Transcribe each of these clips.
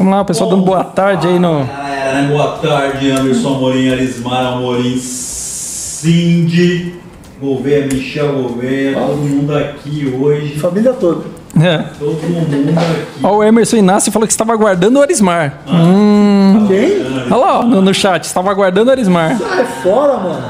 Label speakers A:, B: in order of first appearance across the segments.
A: Vamos lá, o pessoal dando boa tarde aí no.
B: Galera, né? Boa tarde, Anderson Amorim, Arismar Amorim, Cindy, Gouveia, Michel Gouveia, todo mundo aqui hoje.
C: Família toda.
A: É.
B: Todo mundo aqui.
A: Ó, o Emerson Inácio falou que estava aguardando o Arismar. Hum.
C: Quem?
A: Olha lá, ó, no, no chat, estava aguardando o Arismar.
C: Sai fora, mano.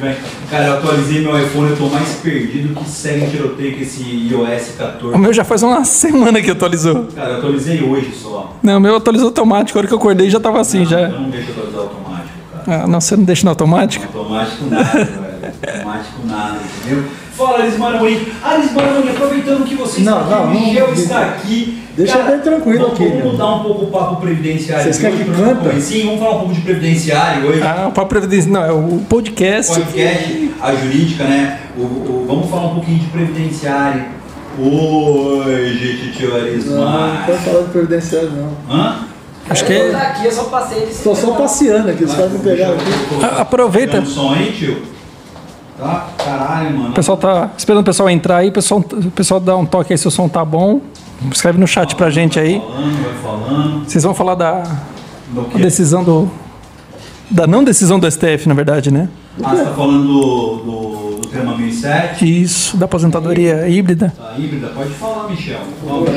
B: Bem. Cara, eu atualizei meu iPhone, eu tô mais perdido que segue em tiroteio com esse iOS
A: O
B: 14.
A: meu já faz uma semana que atualizou.
B: Cara, eu atualizei hoje só.
A: Não, o meu atualizou automático. A hora que eu acordei já tava assim,
B: Eu
A: já.
B: não deixo atualizar automático, cara.
A: Ah, não, você não deixa no automático?
B: Automático nada, velho. Automático nada, entendeu? Fala, Arismar Amorim. Aproveitando que você está
C: Não,
B: aqui,
C: não,
B: o
C: não,
B: Michel
C: não,
B: está aqui.
C: deixa bem tranquilo
B: vamos,
C: aqui,
B: Vamos mudar um pouco o papo previdenciário.
C: Vocês querem que
B: gente
C: canta?
B: Sim, vamos falar um pouco de previdenciário hoje.
A: Ah, o Papo Previdência. Não, é o podcast.
B: Podcast, a jurídica, né? O, o- vamos falar um pouquinho de previdenciário. Hoje, tio
C: Não, não
B: Arismar.
C: pode falar de previdenciário, não.
B: Hã?
A: Acho que é.
D: tô aqui, eu só passei
C: Estou só passeando aqui, os caras me pegaram aqui.
A: Aproveita.
B: Dando som aí, tio? Tá? Caralho, mano.
A: O pessoal tá esperando o pessoal entrar aí. O pessoal, o pessoal dá um toque aí se o som tá bom. Escreve no chat pra gente aí.
B: Vai falando, vai falando.
A: Vocês vão falar da
B: Do
A: a
B: quê?
A: decisão do. Da não decisão do STF, na verdade, né?
B: Ah, você tá falando do, do, do tema 1007?
A: Isso, da aposentadoria híbrida.
B: A híbrida? Pode falar, Michel. Vamos.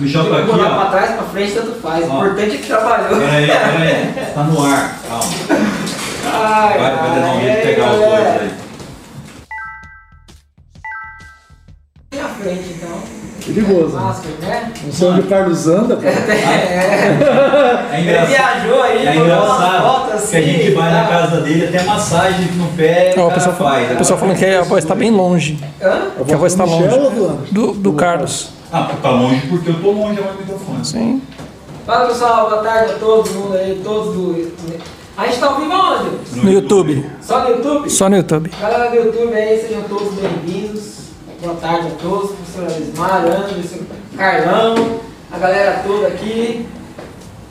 B: Michel tá aqui,
D: lá pra
B: ó.
D: trás, pra frente, tanto faz. O
B: Ó.
D: importante é que trabalhou.
B: Peraí, peraí. Tá no ar. Calma.
D: Ai,
B: Vai, vai dar um jeito de pegar os dois aí.
D: Tem a frente, então.
C: Perigoso.
D: Máscara, né?
C: Não sei onde o Carlos anda, cara.
D: É.
B: É
D: Ele
B: engraçado.
D: viajou aí,
B: É engraçado
D: assim.
B: que a gente vai na
D: tá?
B: casa dele, até massagem no pé,
A: Ó,
B: o
A: pessoal,
B: faz.
A: o pessoal falando que a voz tá bem longe.
D: Hã?
C: A
A: Que a voz tá
C: Michel
A: longe.
C: do?
A: Do, do Carlos.
B: Ah, tá longe porque eu tô longe agora do microfone.
A: Sim.
D: Fala pessoal, boa tarde a todo mundo aí, todos do. A gente tá ao vivo aonde?
A: No YouTube.
D: Só no YouTube?
A: Só no YouTube.
D: Galera do YouTube aí, sejam todos bem-vindos. Boa tarde a todos, professor Alismar, Anderson, Carlão, a galera toda aqui.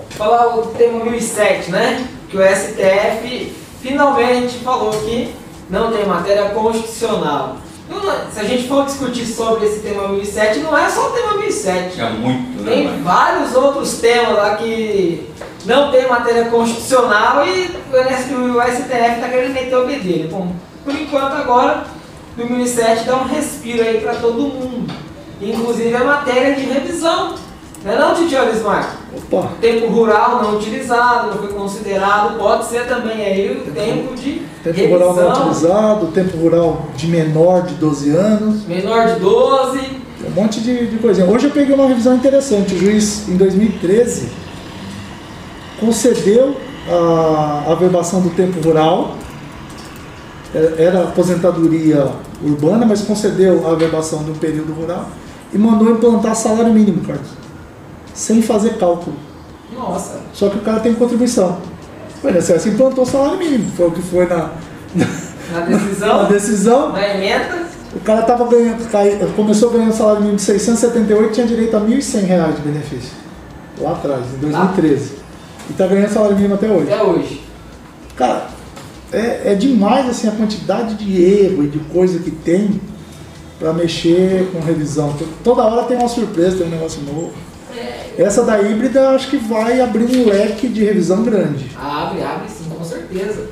D: Falar o tema 1007, né? Que o STF finalmente falou que não tem matéria constitucional. Então, se a gente for discutir sobre esse tema 1007, não é só o tema 1007.
B: É muito, né,
D: Tem vários outros temas lá que não tem matéria constitucional e o STF está querendo meter o bedelho. Bom, por enquanto agora, 2007 dá um respiro aí para todo mundo. Inclusive a matéria de revisão. Não é não, Titio Arismar?
C: Opa,
D: Tempo rural não utilizado, não foi considerado, pode ser também aí o tempo de
C: tempo rural não
D: revisão.
C: utilizado, tempo rural de menor de 12 anos,
D: Menor de 12,
C: um monte de, de coisinha. Hoje eu peguei uma revisão interessante. O juiz, em 2013, concedeu a averbação do tempo rural. É- Era aposentadoria urbana, mas concedeu a averbação de um período rural e mandou implantar salário mínimo, Carlos, sem fazer cálculo.
D: nossa,
C: Só que o cara tem contribuição. O INSS implantou salário mínimo, foi o que foi na,
D: na
C: na
D: decisão,
C: decisão.
D: na emenda,
C: O cara tava ganhando, começou ganhando salário mínimo de 678 tinha direito a 1.100 reais de benefício. Lá atrás, em 2013. E tá ganhando salário mínimo até hoje.
D: até hoje.
C: Cara, é, é demais assim a quantidade de erro e de coisa que tem para mexer com revisão. Toda hora tem uma surpresa, tem um negócio novo. Essa da híbrida acho que vai abrir um leque de revisão grande.
D: Abre, abre sim, com certeza.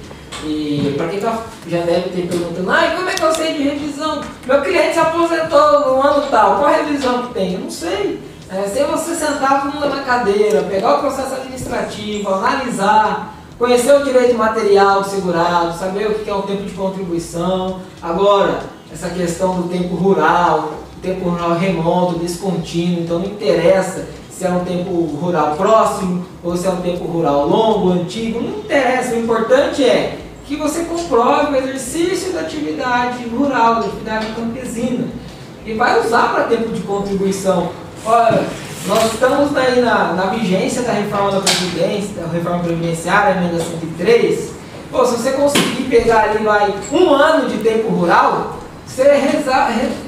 D: E para quem tá, já deve ter perguntando, ai, como é que eu sei de revisão? Meu cliente se aposentou no ano tal, qual a revisão que tem? Eu não sei. É, se você sentar todo mundo na cadeira, pegar o processo administrativo, analisar, conhecer o direito material do segurado, saber o que é o tempo de contribuição. Agora, essa questão do tempo rural, tempo rural remoto, descontínuo, então não interessa se é um tempo rural próximo ou se é um tempo rural longo, antigo, não interessa. O importante é que você comprove o exercício da atividade rural, da atividade campesina. E vai usar para tempo de contribuição. Olha, nós estamos aí na, na vigência da reforma da Previdência, da reforma previdenciária, emenda 103. Pô, se você conseguir pegar ali vai, um ano de tempo rural, você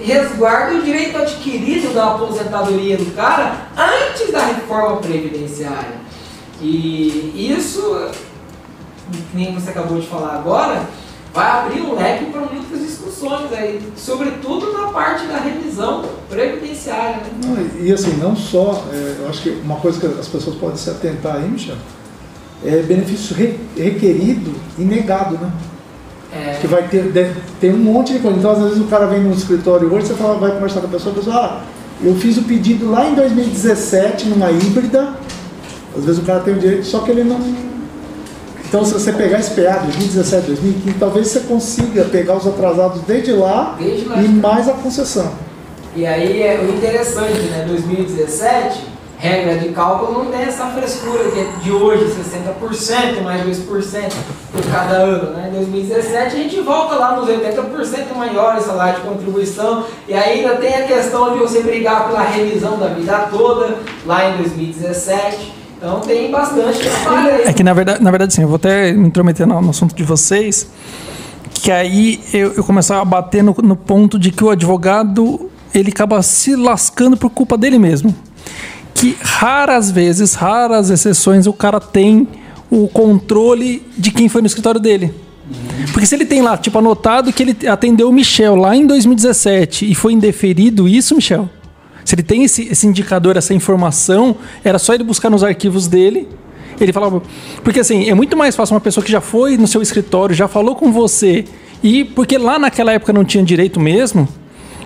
D: resguarda o direito adquirido da aposentadoria do cara antes da reforma previdenciária. E isso, nem você acabou de falar agora, vai abrir um leque para muitas discussões aí, sobretudo na parte da revisão previdenciária. Né?
C: Não, e assim, não só, é, eu acho que uma coisa que as pessoas podem se atentar aí, Michel, é benefício re, requerido e negado, né?
D: É,
C: Que vai ter, deve- tem um monte de coisa. Então, às vezes o cara vem no escritório hoje, você fala, vai conversar com a pessoa, a pessoa, ah, eu fiz o pedido lá em 2017 numa híbrida, às vezes o cara tem o direito, só que ele não. Então, se você pegar esse PA 2017, 2015, talvez você consiga pegar os atrasados desde lá
D: Desde lá.
C: e mais a concessão.
D: E aí é o interessante, né? 2017, regra de cálculo não tem essa frescura que é de hoje, 60% mais 2% por cada ano, né? Em 2017 a gente volta lá nos 80% maiores salário de contribuição e ainda tem a questão de você brigar pela revisão da vida toda lá em 2017. Então tem bastante.
A: É que na verdade, na verdade sim, eu vou até me intrometer no, no assunto de vocês, que aí eu, eu começar a bater no, no ponto de que o advogado ele acaba se lascando por culpa dele mesmo. Que raras vezes, raras exceções, o cara tem o controle de quem foi no escritório dele. Porque se ele tem lá, tipo, anotado que ele atendeu o Michel lá em 2017 e foi indeferido isso, Michel, se ele tem esse, esse indicador, essa informação, era só ele buscar nos arquivos dele. Ele falava. Porque assim, é muito mais fácil uma pessoa que já foi no seu escritório, já falou com você, e porque lá naquela época não tinha direito mesmo,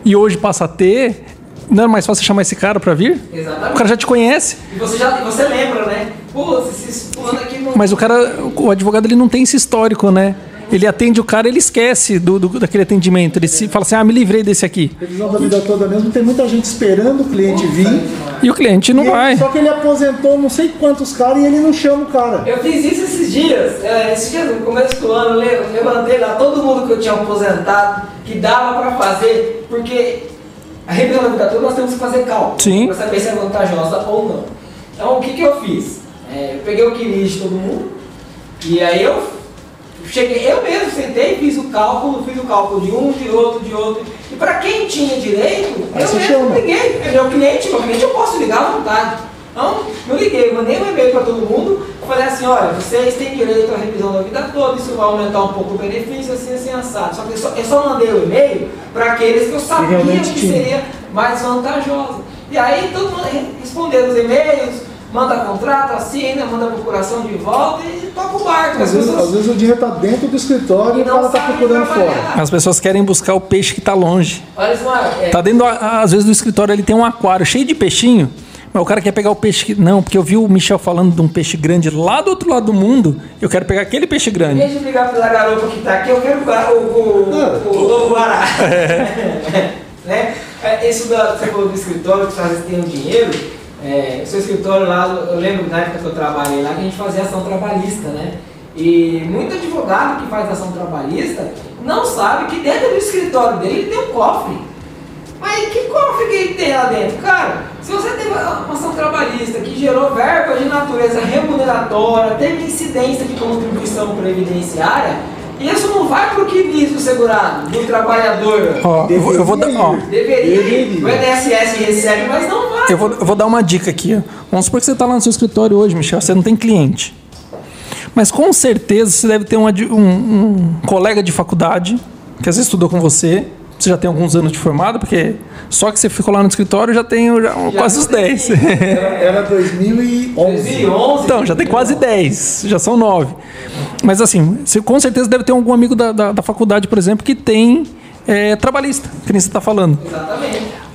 A: e hoje passa a ter, não é mais fácil chamar esse cara pra vir?
D: Exatamente.
A: O cara já te conhece.
D: E você já você lembra, né? Pô, esse fulano aqui.
A: Mas o cara, o advogado, ele não tem esse histórico, né? Ele atende o cara, ele esquece do, do- daquele atendimento. Ele se fala assim: ah, me livrei desse aqui.
C: Revisão da vida toda mesmo, tem muita gente esperando o cliente vir.
A: E o cliente não
C: ele-
A: vai.
C: Só que ele aposentou não sei quantos caras e ele não chama o cara.
D: Eu fiz isso esses dias. É, esses dias, no começo do ano, eu le- levantei lá todo mundo que eu tinha aposentado, que dava pra fazer, porque a revisão da vida toda nós temos que fazer cálculo.
A: Sim.
D: Pra saber se é vantajosa ou não. Então, o que, que eu fiz? É, eu peguei o quilis de todo mundo, e aí eu cheguei, eu mesmo sentei, fiz o cálculo, fiz o cálculo de um, de outro, de outro. E para quem tinha direito,
C: Aí
D: eu mesmo
C: chama.
D: liguei. É meu cliente, meu cliente eu posso ligar à vontade. Então, eu liguei, mandei um e-mail para todo mundo, falei assim, olha, vocês têm direito à revisão da vida toda, isso vai aumentar um pouco o benefício, assim, assim, assado. Só que eu só, eu só mandei o e-mail para aqueles que eu sabia que seria mais vantajoso. E aí todo mundo re- respondeu os e-mails, manda contrato, assina, manda procuração de volta e toca o barco.
C: Às
D: As
C: vezes,
D: pessoas-
C: às vezes o dinheiro está dentro do escritório e,
D: E
C: cara está procurando
D: trabalhar.
C: fora.
A: As pessoas querem buscar o peixe que tá longe.
D: Olha só, é,
A: Tá dentro, do- às vezes, do escritório ele tem um aquário cheio de peixinho, mas o cara quer pegar o peixe que. Não, porque eu vi o Michel falando de um peixe grande lá do outro lado do mundo, eu quero pegar aquele peixe grande.
D: vez de ligar pela garopa que tá aqui, eu quero o, o, o,
C: É.
D: o, o lobo guará. né? É, Isso da, você falou do escritório, que às vezes tem o dinheiro. É, seu escritório lá, eu lembro na época que eu trabalhei lá, que a gente fazia ação trabalhista, né? E muito advogado que faz ação trabalhista não sabe que dentro do escritório dele ele tem um cofre. Mas que cofre que ele tem lá dentro? Cara, se você teve uma ação trabalhista que gerou verba de natureza remuneratória, teve incidência de contribuição previdenciária, isso não vai para o que diz o segurado, do trabalhador.
A: Ó, eu vou, eu vou dar. Ó,
D: Deveria. O INSS recebe, mas não vai.
A: eu vou, eu vou dar uma dica aqui. Vamos supor que você está lá no seu escritório hoje, Michel, você não tem cliente. Mas com certeza você deve ter um, um- um colega de faculdade que às vezes estudou com você. Você já tem alguns anos de formado, porque só que você ficou lá no escritório já tem já
D: Já
A: quase os
D: tem.
A: 10.
C: Era 2011.
D: 2011.
A: Então, já tem quase 10, já são 9. Mas assim, você com certeza deve ter algum amigo da, da, da faculdade, por exemplo, que tem é, trabalhista, que nem você está falando.
D: Exatamente.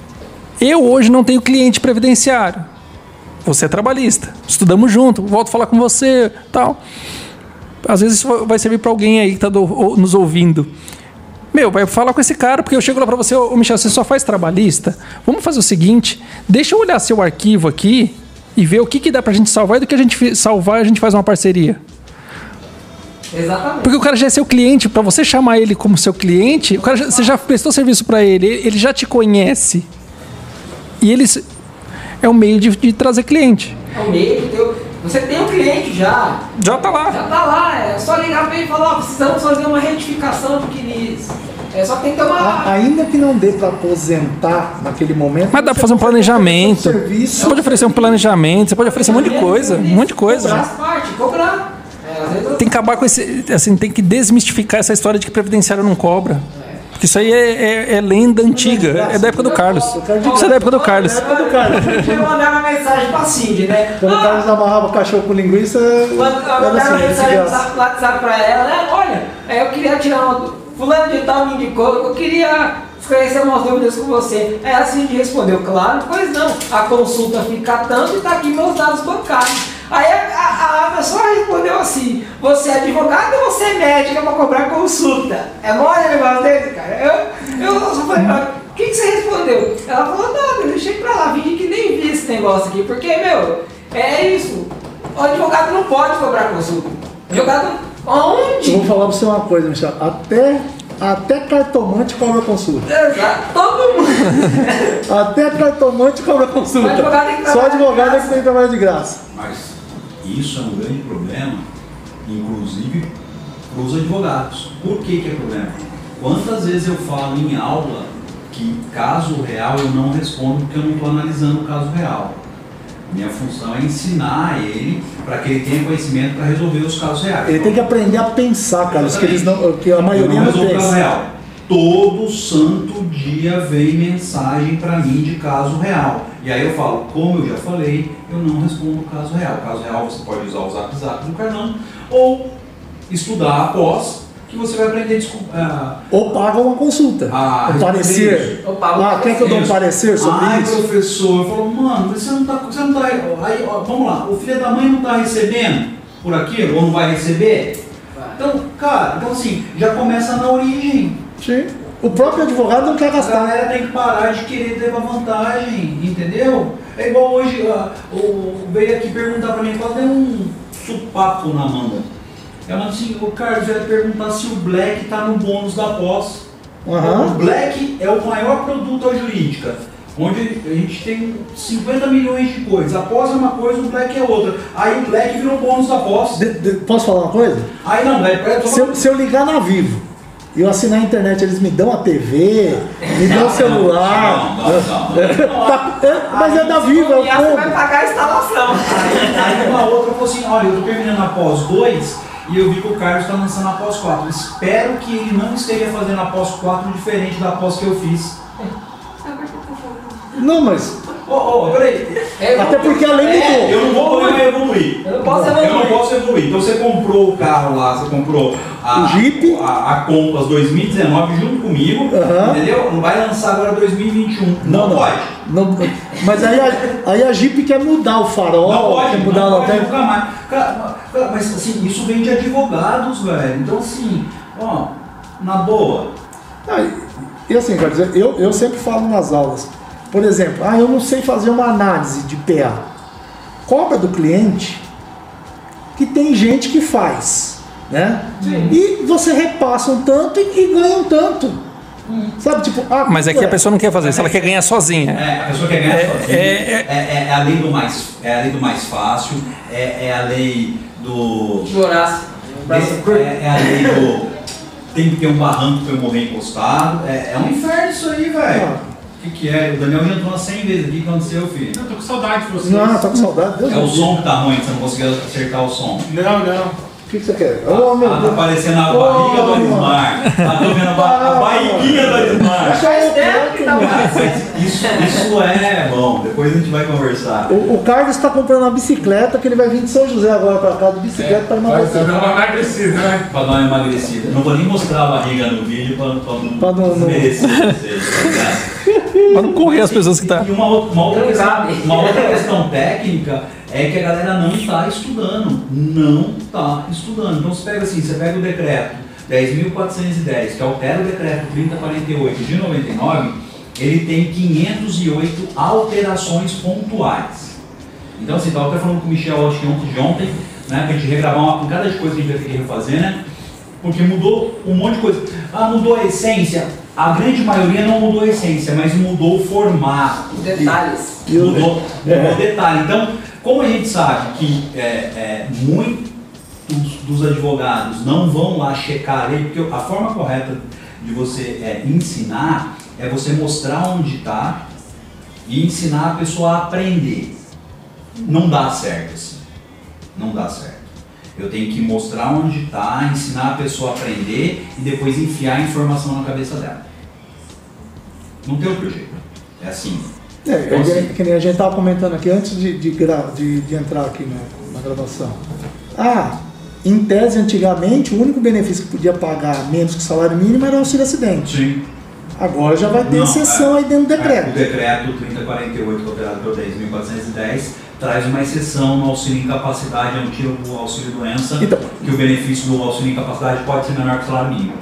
A: Eu hoje não tenho cliente previdenciário. Você é trabalhista. Estudamos junto, volto a falar com você, tal. Às vezes isso vai servir para alguém aí que está nos ouvindo. Meu, vai falar com esse cara, porque eu chego lá para você, ô Michel, você só faz trabalhista? Vamos fazer o seguinte, deixa eu olhar seu arquivo aqui e ver o que, que dá pra gente salvar e do que a gente salvar a gente faz uma parceria.
D: Exatamente.
A: Porque o cara já é seu cliente, para você chamar ele como seu cliente, o cara já- você já prestou serviço para ele, ele já te conhece. E eles é um meio de, de trazer cliente.
D: É o meio, teu- você tem um cliente já,
A: Já tá lá.
D: já tá lá, é só ligar pra ele e falar, ó, precisamos fazer uma retificação de quilis. É só que tem que ter
C: A-
D: uma...
C: Ainda que não dê para aposentar naquele momento.
A: Mas dá pra
C: você
A: fazer um planejamento.
C: Serviço.
A: Você pode oferecer um planejamento, você pode oferecer um monto de coisa, um monto de coisa.
D: Cobrar as partes, cobrar. É, às vezes eu-
A: Tem que acabar com esse. Assim, tem que desmistificar essa história de que previdenciário não cobra. Porque isso aí é, é- é lenda antiga. É da época do Carlos. Isso é da época do Carlos.
C: época do Carlos.
D: Eu mandava mensagem pra Cindy, né?
C: Quando o Carlos amarrava o cachorro com linguiça,
D: Quando eu mandava
C: assim,
D: mensagem no
C: graça.
D: WhatsApp- pra ela, né? Olha, é, eu queria tirar uma. Fulano de tal me indicou, eu queria esclarecer umas dúvidas com você. Aí a Cindy respondeu, claro, pois não. A consulta fica tanto e tá aqui meus dados bancários. Aí a, a- a pessoa respondeu assim: Você é advogado ou você é médica pra cobrar consulta? É mole o negócio desse, cara? Eu, eu só falei, "Ah, o que, que você respondeu? Ela falou: Nada, eu deixei pra lá, fingi que nem vi esse negócio aqui, porque, meu, é isso. O advogado não pode cobrar consulta. O advogado,
C: Eu
D: onde?
C: vou falar pra você uma coisa, Michel. Até, até cartomante cobra consulta.
D: Exato, todo mundo.
C: Até cartomante cobra consulta.
D: Advogado
C: Só advogado é que tem que trabalhar de graça.
B: Mas isso é um grande problema, inclusive para os advogados. Por que, que é problema? Quantas vezes eu falo em aula que caso real eu não respondo porque eu não estou analisando o caso real. Minha função é ensinar ele para que ele tenha conhecimento para resolver os casos reais.
C: Ele tem que aprender a pensar, Carlos, que, eles não, que a maioria
B: eu
C: não
B: não
C: pensa.
B: real. Todo santo dia vem mensagem para mim de caso real. E aí eu falo, como eu já falei, eu não respondo o caso real. Caso real você pode usar o zap zap do Carlão ou estudar após que você vai aprender a descul- ah,
C: Ou paga uma consulta.
B: Ah,
C: um parecer.
D: Ou paga
C: Ah, quer que eu dou um parecer sobre
B: Ai,
C: isso?
B: professor, eu falo, mano, você não tá. Você não tá aí, ó, vamos lá, o filho da mãe não tá recebendo por aquilo, ou não vai receber? Então, cara, então assim, já começa na origem.
C: Sim. O próprio advogado não quer
B: A
C: gastar.
B: galera tem que parar de querer levar vantagem, entendeu? É igual hoje, ó, o, veio aqui perguntar pra mim, qual é um supapo na manga? É uma assim, o Carlos vai perguntar se o Black tá no bônus da pós.
C: Aham.
B: O Black é o maior produto da jurídica, onde a gente tem 50 milhões de coisas. A pós é uma coisa, o Black é outra. Aí o Black virou bônus da pós.
C: De- de- posso falar uma coisa?
B: Aí não, Black é
C: Se eu, se eu ligar na Vivo e eu assinar a internet, eles me dão a TV, me dão o celular.
B: Não, não, não, não.
C: Tá- é, mas é da Vivo, é o
D: E aí você vai pagar a instalação.
B: Aí, aí uma outra falou assim, olha, eu tô terminando a pós 2 e eu vi que o Carlos está lançando a pós 4. Espero que ele não esteja fazendo a pós 4 diferente da pós que eu fiz.
C: Não, mas.
B: Ô, ô, peraí.
C: Até porque além de
B: É, eu não vou poder evoluir.
D: Eu não posso
B: Eu não
D: evoluir.
B: posso evoluir. Então você comprou o carro lá, você comprou a,
C: O Jeep.
B: a, a Compass 2019 junto comigo, entendeu? Não vai lançar agora 2021.
C: Não, não.
B: pode.
C: Não, mas aí a, aí a Jeep quer mudar o farol,
B: Não pode,
C: quer mudar
B: não
C: a lanterna.
B: nunca mais. Cara, cara, mas assim, isso vem de advogados, velho. Então assim, ó, na boa.
C: Ah, e assim, quer dizer, eu, eu sempre falo nas aulas, por exemplo, ah, eu não sei fazer uma análise de PA. Cobra do cliente que tem gente que faz, né? E você repassa um tanto e, e ganha um tanto. Sabe, tipo, ah,
A: Mas é que a pessoa não quer fazer isso, ela quer ganhar sozinha.
B: É, a pessoa quer ganhar
A: É,
B: sozinha.
A: é,
B: É, é- é a lei do mais, é a lei do mais fácil, é, é a lei do.
D: De Horácio.
B: É, é a lei do. Tem que ter um barranco pra eu morrer encostado. É, é um inferno isso aí, velho. O que, que é? O Daniel já entrou umas 100 vezes aqui. O que aconteceu, filho?
E: Eu tô com saudade de vocês.
C: Não, tô com saudade. Deus
B: É o som que tá ruim, você não conseguiu acertar o som.
E: Não, não.
C: O que, que você quer? Oh, meu
B: ah, tá
C: Deus.
B: aparecendo a barriga do
C: mano.
B: Arismar. Ah, tô vendo a, ba- a barriguinha do
D: que tá
B: Isso, isso é bom, depois a gente vai conversar.
C: O, o Carlos está comprando uma bicicleta que ele vai vir de São José agora para cá de bicicleta para
E: Vai
C: emagrecer.
E: dar uma emagrecida, né?
B: Pra dar uma emagrecida. Não vou nem mostrar a barriga no vídeo pra, pra não,
C: Pra não-
B: desmerecer vocês, tá?
A: Pra não correr as pessoas que tá.
B: E uma, uma outra questão, uma outra questão técnica é que a galera não está estudando. Não está estudando. Então você pega assim, você pega o decreto 10.410, que altera o decreto 3048 de 99, ele tem 508 alterações pontuais. Então assim, estava até falando com o Michel, acho que ontem de ontem, né, pra gente regravar uma pancada de coisa que a gente vai ter que refazer, né? Porque mudou um monte de coisa. Ah, mudou a essência. A grande maioria não mudou a essência, mas mudou o formato.
D: Detalhes.
C: O-
B: Mudou,
C: É.
B: mudou detalhe. Então, como a gente sabe que é, é, muitos dos advogados não vão lá checar a lei, porque a forma correta de você é, ensinar é você mostrar onde está e ensinar a pessoa a aprender. Não dá certo assim. Não dá certo. Eu tenho que mostrar onde está, ensinar a pessoa a aprender e depois enfiar a informação na cabeça dela. Não tem outro jeito. É assim.
C: É,
B: Então,
C: é
B: assim,
C: que- nem a gente estava comentando aqui antes de, de, de- de entrar aqui na, na gravação. Ah, em tese, antigamente, o único benefício que podia pagar menos que o salário mínimo era o auxílio acidente.
B: Sim.
C: Agora já vai ter
B: Não,
C: exceção
B: é.
C: aí dentro do
B: É, o
C: decreto.
B: decreto 3048, alterado pelo 10.410, traz uma exceção no auxílio incapacidade, do auxílio doença,
C: Então.
B: que o benefício do auxílio incapacidade pode ser menor que o salário mínimo.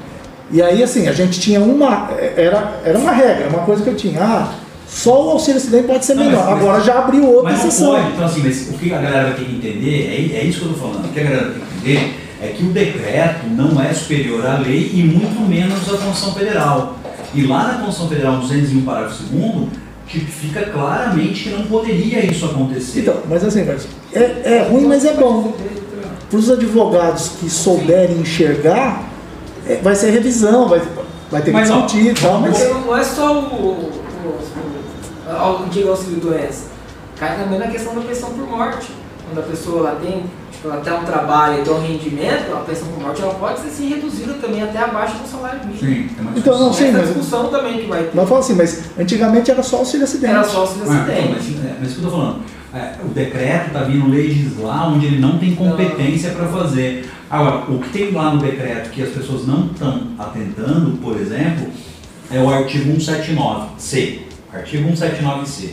C: E aí, assim, a gente tinha uma. Era, era uma regra, uma coisa que eu tinha. Ah, só o auxílio acidente pode ser
B: Não,
C: menor.
B: mas- mas-
C: Agora já abriu outra
B: Mas não
C: exceção.
B: pode, então assim, mas o que a galera vai ter que entender, é, é isso que eu estou falando, o que a galera tem que entender é que o decreto não é superior à lei e muito menos à Constituição Federal. E lá na Constituição Federal 201, parágrafo 2 tipifica claramente que não poderia isso acontecer.
C: Então, mas assim, mas é, é ruim, mas é bom. Para os advogados que souberem enxergar, é, vai ser revisão, vai, vai ter que
B: Mas, ó,
C: discutir e tal, mas.
D: Não é só o, o, o, o digo auxílio doença. Cai também na questão da pensão por morte. Quando a pessoa ela tem, tipo, ela tem um trabalho e tem um rendimento, a pensão por morte ela pode ser assim, reduzida também até abaixo do salário mínimo.
B: Sim, é
C: Então, não, sim,
D: Essa
C: mas-
D: discussão também que vai ter.
C: Mas fala assim, mas antigamente era só auxílio acidente.
D: Era só auxílio
B: Ah, então,
D: acidente.
B: mas, é, mas isso que eu estou falando. É, o decreto está vindo legislar onde ele não tem competência para fazer. Agora, o que tem lá no decreto que as pessoas não estão atentando, por exemplo, é o artigo 179C. Artigo 179C.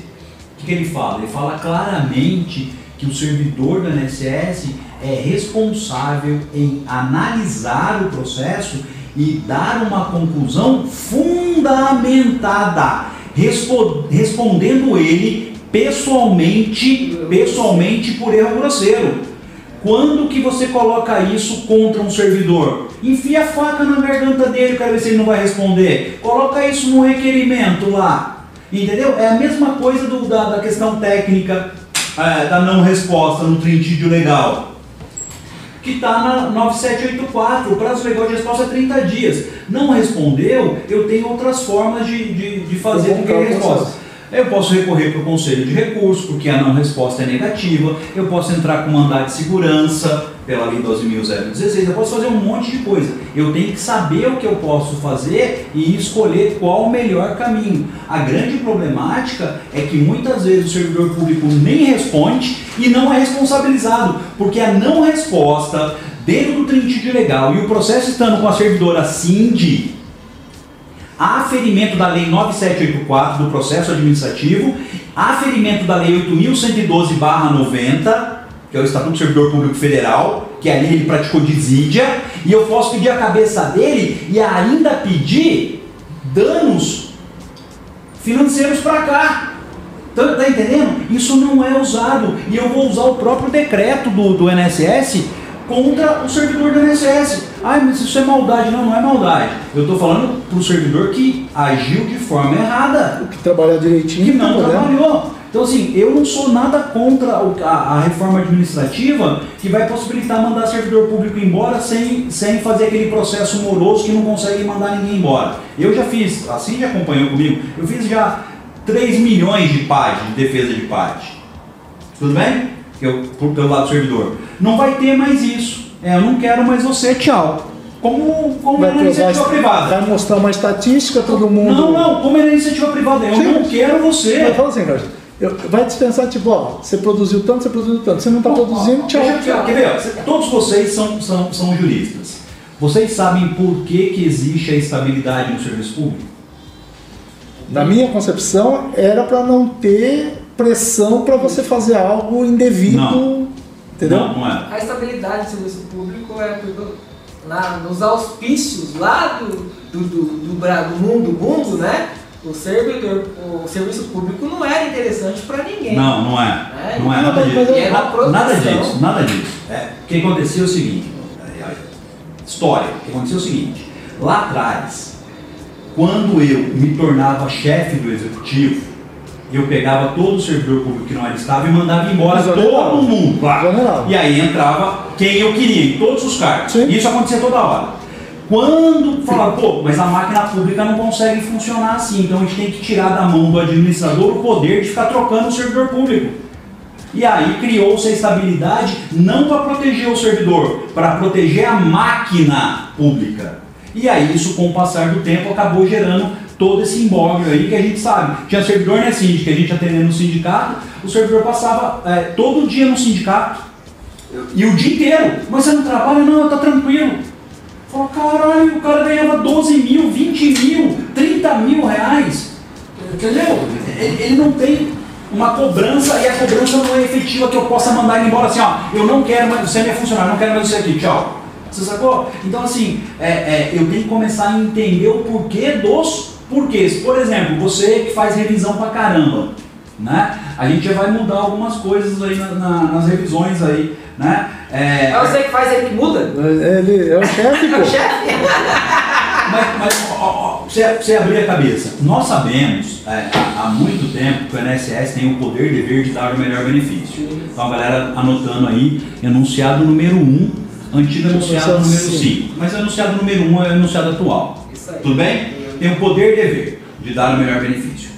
B: O que, ele fala? Ele fala claramente que o servidor do INSS é responsável em analisar o processo e dar uma conclusão fundamentada, respo- respondendo ele pessoalmente, pessoalmente por erro grosseiro. Quando que você coloca isso contra um servidor? Enfia a faca na garganta dele, quero ver se ele não vai responder. Coloca isso no requerimento lá. Entendeu? É a mesma coisa do- da, da questão técnica é, da não resposta no trintídio legal. Que está na 9784, o prazo legal de resposta é 30 dias. Não respondeu, eu tenho outras formas de, de, de fazer com que ele resposta. Eu posso recorrer para o conselho de recurso, porque a não resposta é negativa. Eu posso entrar com mandado de segurança pela lei 12.016. Eu posso fazer um monte de coisa. Eu tenho que saber o que eu posso fazer e escolher qual o melhor caminho. A grande problemática é que muitas vezes o servidor público nem responde e não é responsabilizado, porque a não resposta dentro do trintídio legal e o processo estando com a servidora CIND, aferimento da Lei 9784 do processo administrativo, aferimento da Lei 8112-90, que é o Estatuto do Servidor Público Federal, que ali ele praticou desídia, e eu posso pedir a cabeça dele e ainda pedir danos financeiros para cá. Tá, tá entendendo? Isso não é usado. E eu vou usar o próprio decreto do, do INSS contra o servidor do INSS. Ai, mas isso é maldade. Não, não é maldade. Eu estou falando para o servidor que agiu de forma errada,
C: O que trabalhar direitinho
B: que
C: não tem
B: não trabalhou. Então, assim, eu não sou nada contra a, a reforma administrativa que vai possibilitar mandar servidor público embora sem, sem fazer aquele processo moroso que não consegue mandar ninguém embora. Eu já fiz, assim já acompanhou comigo, eu fiz já 3 milhões de PAD, de defesa de PAD. Tudo bem? Eu, por- pelo lado do servidor. Não vai ter mais isso. É, eu não quero mais você, tchau. Como, como é
C: Vai,
B: na iniciativa
C: vai-
B: privada.
C: vai mostrar uma estatística, todo mundo.
B: Não, não, como é na iniciativa privada. Eu
C: Sim.
B: não quero você.
C: Mas fala assim, eu- vai dispensar, tipo, ó, você produziu tanto, você produziu tanto. Você não tá produzindo, tchau.
B: Eu- Quer ver? ó, Todos vocês são, são, são juristas. Vocês sabem por que, que existe a estabilidade no serviço público?
C: Na minha concepção, era para não ter pressão para você fazer algo indevido.
B: Não.
C: Entendeu?
B: Não, não é.
D: A estabilidade do serviço público é porque na, nos auspícios lá do, do, do, do, do mundo, mundo, né? O servidor, o serviço público não era interessante para ninguém.
B: Não, não é.
D: É,
B: Não é nada disso.
D: era uma
B: Nada disso, nada disso. É, o que acontecia é o seguinte, é, é, história, o que aconteceu é o seguinte, lá atrás, quando eu me tornava chefe do executivo, eu pegava todo o servidor público que não era estável e mandava embora
C: Exonerava.
B: todo mundo. claro. E aí entrava quem eu queria, em todos os cargos.
C: Sim.
B: Isso acontecia toda hora. Quando falava, pô, mas a máquina pública não consegue funcionar assim, então a gente tem que tirar da mão do administrador o poder de ficar trocando o servidor público. E aí criou-se a estabilidade não para proteger o servidor, para proteger a máquina pública. E aí isso com o passar do tempo acabou gerando todo esse imbróglio aí que a gente sabe. Tinha servidor na síndica, a gente atendendo no sindicato, o servidor passava é, todo dia no sindicato e o dia inteiro. Mas você não trabalha? Não, tá tranquilo. Fala, caralho, o cara ganhava 12 mil, 20 mil, 30 mil reais. Entendeu? Ele, ele não tem uma cobrança e a cobrança não é efetiva que eu possa mandar ele embora assim, ó, eu não quero mais, você é minha funcionário, não quero mais você aqui, tchau. Você sacou? Então assim, é, é, eu tenho que começar a entender o porquê dos porquês. Por exemplo, você que faz revisão pra caramba, né? A gente já vai mudar algumas coisas aí na- na- nas revisões aí, né? É,
D: É você que faz ele que muda?
C: Ele é o chefe,
D: É o
C: pô.
D: chefe?
B: Mas, mas ó, ó, você, você abrir a cabeça, nós sabemos é, há, muito tempo que o INSS tem o poder e dever de dar o melhor benefício. Então a galera anotando aí, enunciado número 1, antigo enunciado número
C: cinco.
B: 5. Mas o enunciado número 1 é o enunciado atual.
D: Isso aí.
B: Tudo bem? Tem o poder e dever de dar o melhor benefício.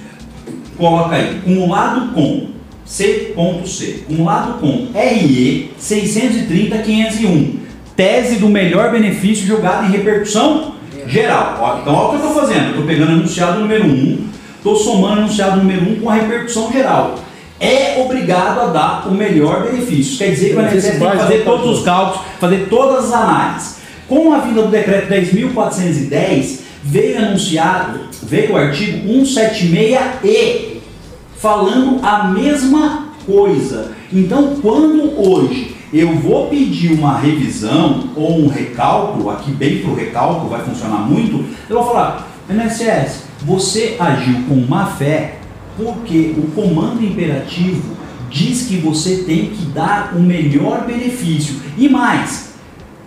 B: Coloca aí, cumulado com C.C, cumulado com RE 630.501, tese do melhor benefício jogado em repercussão geral. Ó, então, olha o que eu estou fazendo. Estou pegando o enunciado número 1, estou somando o enunciado número 1 com a repercussão geral. É obrigado a dar o melhor benefício. Quer dizer que o INSS tem que fazer todos os cálculos, fazer todas as análises. Com a vinda do decreto 10.410, veio anunciado, veio o artigo 176E, falando a mesma coisa. Então, quando hoje eu vou pedir uma revisão ou um recálculo, aqui bem para o recálculo vai funcionar muito, eu vou falar, NSS, você agiu com má fé porque o comando imperativo diz que você tem que dar o melhor benefício. E mais,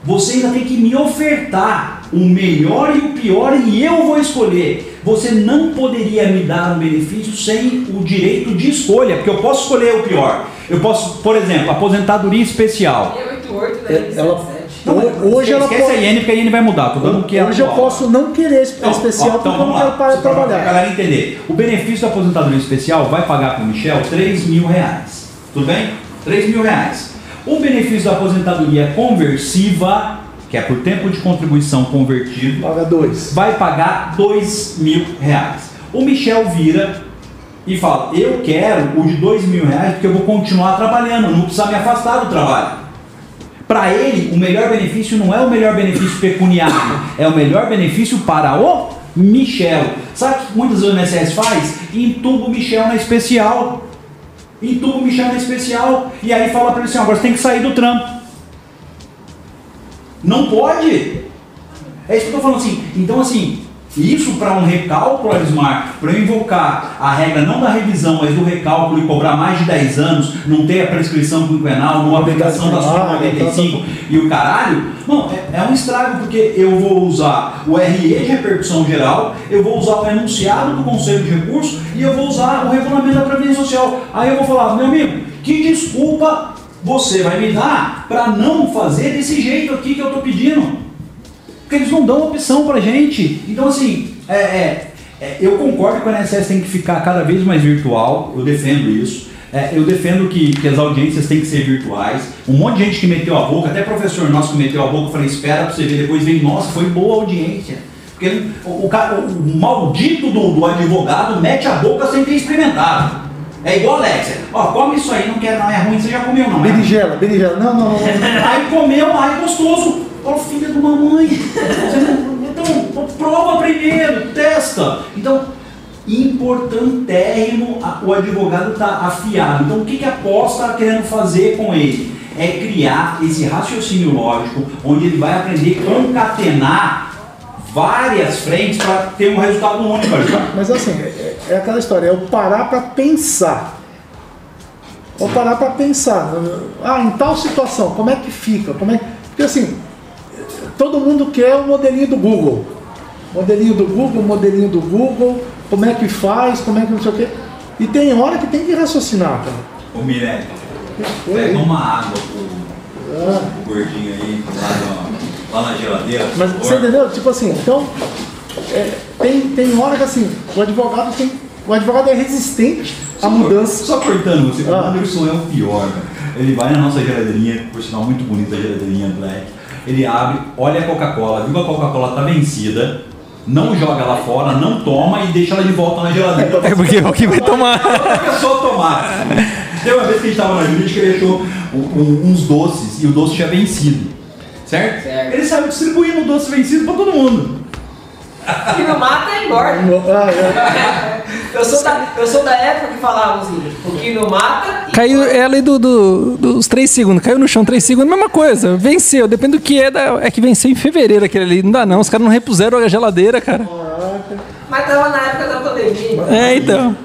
B: você ainda tem que me ofertar o melhor e o pior e eu vou escolher. Você não poderia me dar um benefício sem o direito de escolha, porque eu posso escolher o pior. Eu posso, por exemplo, aposentadoria especial.
D: 688 da
C: É, ela-.
B: Não,
C: Hoje ela
B: esquece
C: pode-
B: a IN, porque a IN vai mudar. Tô dando que é
C: Hoje eu posso não querer esse
B: Então,
C: especial
B: ó,
C: porque eu não quero parar de
B: Só pra
C: trabalhar.
B: galera entender. O benefício da aposentadoria especial vai pagar para o Michel 3 mil reais. Tudo bem? 3 mil reais. O benefício da aposentadoria conversiva, que é por tempo de contribuição convertido,
C: Paga dois.
B: vai pagar 2 mil reais. O Michel vira e fala: Eu quero o de 2 mil reais porque eu vou continuar trabalhando, não precisa me afastar do trabalho. Para ele, o melhor benefício não é o melhor benefício pecuniário, é o melhor benefício para o Michel. Sabe o que muitas vezes o INSS faz? Entuba o Michel na especial. Entuba o Michel na especial. E aí fala para ele assim: agora você tem que sair do trampo. Não pode. É isso que eu estou falando assim. Então, assim, isso para um recálculo, Arismar, para eu invocar a regra não da revisão, mas do recálculo e cobrar mais de 10 anos, não ter a prescrição quinquenal, não a aplicação da
C: Ah,
B: súmula 95 e o caralho, não, é, é um estrago, porque eu vou usar o RE de repercussão geral, eu vou usar o enunciado do Conselho de Recursos e eu vou usar o regulamento da Previdência Social. Aí eu vou falar, meu amigo, que desculpa você vai me dar para não fazer desse jeito aqui que eu estou pedindo? Porque eles não dão opção pra gente. Então, assim, é, é, é, eu concordo que o INSS tem que ficar cada vez mais virtual, eu defendo isso. É, eu defendo que, que as audiências têm que ser virtuais. Um monte de gente que meteu a boca, até professor nosso que meteu a boca, eu falei, espera pra você ver, depois vem, nossa, foi boa audiência. Porque o, o, o maldito do, do advogado mete a boca sem ter experimentado. É igual Alexia. Ó, come isso aí, não quero não, é ruim, você já comeu não. é ruim.
C: Berinjela, berinjela. Não, não, não.
B: Aí comeu, aí gostoso. Ó, filha de uma mãe. Você não- Então, prova primeiro, testa. Então, importantérrimo o advogado está afiado. Então, o que, que a pós está querendo fazer com ele? É criar esse raciocínio lógico, onde ele vai aprender a concatenar várias frentes para ter um resultado único.
C: Mas assim, é, é aquela história, é o parar para pensar. Ou parar para pensar. Ah, em tal situação, como é que fica? Como é... Porque assim, todo mundo quer o modelinho do Google. Modelinho do Google, modelinho do Google, como é que faz, como é que não sei o quê. E tem hora que tem que raciocinar, cara.
B: Ô Mirelle,
C: Foi
B: pega uma água pro,
C: Ah.
B: pro gordinho aí, lá na geladeira. por
C: Mas
B: favor.
C: você entendeu? Tipo assim, então, é, tem, tem hora que assim, o advogado tem, O advogado é resistente à mudança.
B: Só cortando você, o
C: Ah.
B: Anderson é o pior, cara. Ele vai na nossa geladeirinha, por sinal muito bonita a geladeirinha Black. Ele abre, olha a Coca-Cola, viu que a Coca-Cola tá vencida, não joga lá fora, não toma e deixa ela de volta na geladeira.
A: É porque é o que vai tomar.
B: a pessoa tomar. Tem uma vez que a gente estava na jurídica, ele achou um- um- uns doces e o doce tinha vencido. Certo?
D: Certo.
B: Ele saiu distribuindo o doce vencido para todo mundo.
D: O que não mata engorda.
C: Ah, é.
D: Eu sou, da, eu sou da época que falava assim, o que não mata.
A: Caiu, é a lei do, do- dos 3 segundos. Caiu no chão 3 segundos, mesma coisa. Venceu. Depende do que é. Da, é que venceu em fevereiro aquele ali. Não dá não. Os caras não repuseram a geladeira, cara.
D: Mas tava na época da pandemia.
A: É, então.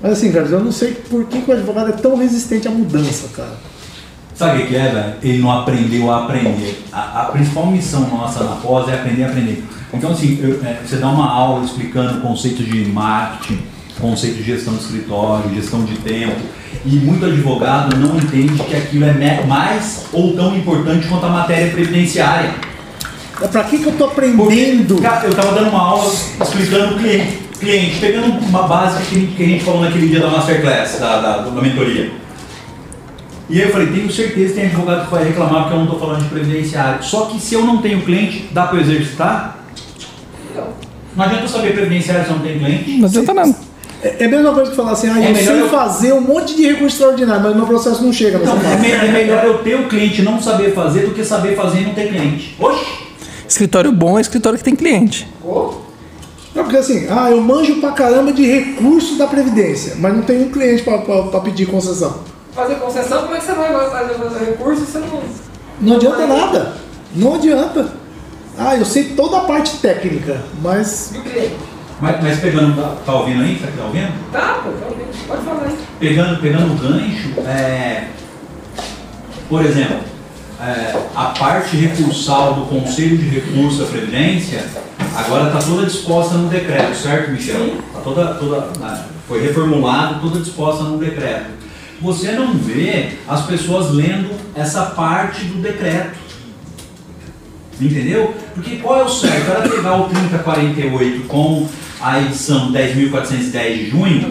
C: Mas assim, cara, eu não sei por que, que o advogado é tão resistente à mudança, cara.
B: Sabe o que é, velho? Ele não aprendeu a aprender. A, a principal missão nossa na pós é aprender a aprender. Então, assim, eu- é, você dá uma aula explicando conceitos de marketing, conceito de gestão de escritório, gestão de tempo, e muito advogado não entende que aquilo é mais ou tão importante quanto a matéria previdenciária.
C: É pra que, que eu tô
B: Porque,
C: aprendendo?
B: cara, eu tava dando uma aula explicando o cliente, cliente, pegando uma base que, que a gente falou naquele dia da Masterclass, da, da, da mentoria. E aí eu falei, tenho certeza que tem advogado que vai reclamar porque eu não estou falando de previdenciário. Só que se eu não tenho cliente, dá para eu exercitar? Não adianta eu saber previdenciário se eu não tenho cliente.
A: Não adianta nada.
C: É é a mesma coisa que falar assim, ah,
B: É
C: eu
B: melhor
C: sei
B: eu-
C: fazer um monte de recurso extraordinário, mas meu processo não chega
B: Não, é,
C: fase.
B: me- é melhor eu ter o cliente e não saber fazer do que saber fazer e não ter cliente. Oxi!
A: Escritório bom é escritório que tem cliente.
C: Não, porque assim, ah, eu manjo pra caramba de recurso da Previdência, mas não tenho um cliente pra, pra, pra pedir concessão.
D: Fazer concessão, como é que você vai fazer fazer recurso se você não.
C: Não adianta nada. Não adianta. Ah, eu sei toda a parte técnica, mas
D: E o cliente?
B: Mas, mas pegando, tá, tá ouvindo aí? Será que tá ouvindo?
D: Tá, pô, tá ouvindo. pode falar aí.
B: pegando, pegando o gancho, é, por exemplo, é, a parte recursal do Conselho de Recursos da Previdência agora está toda disposta no decreto, certo, Michel?
D: Sim.
B: Tá toda, toda, ah, foi reformulado, toda disposta no decreto. Você não vê as pessoas lendo essa parte do decreto. Entendeu? Porque qual é o certo? Para pegar o 3048 com a edição 10.410 de junho,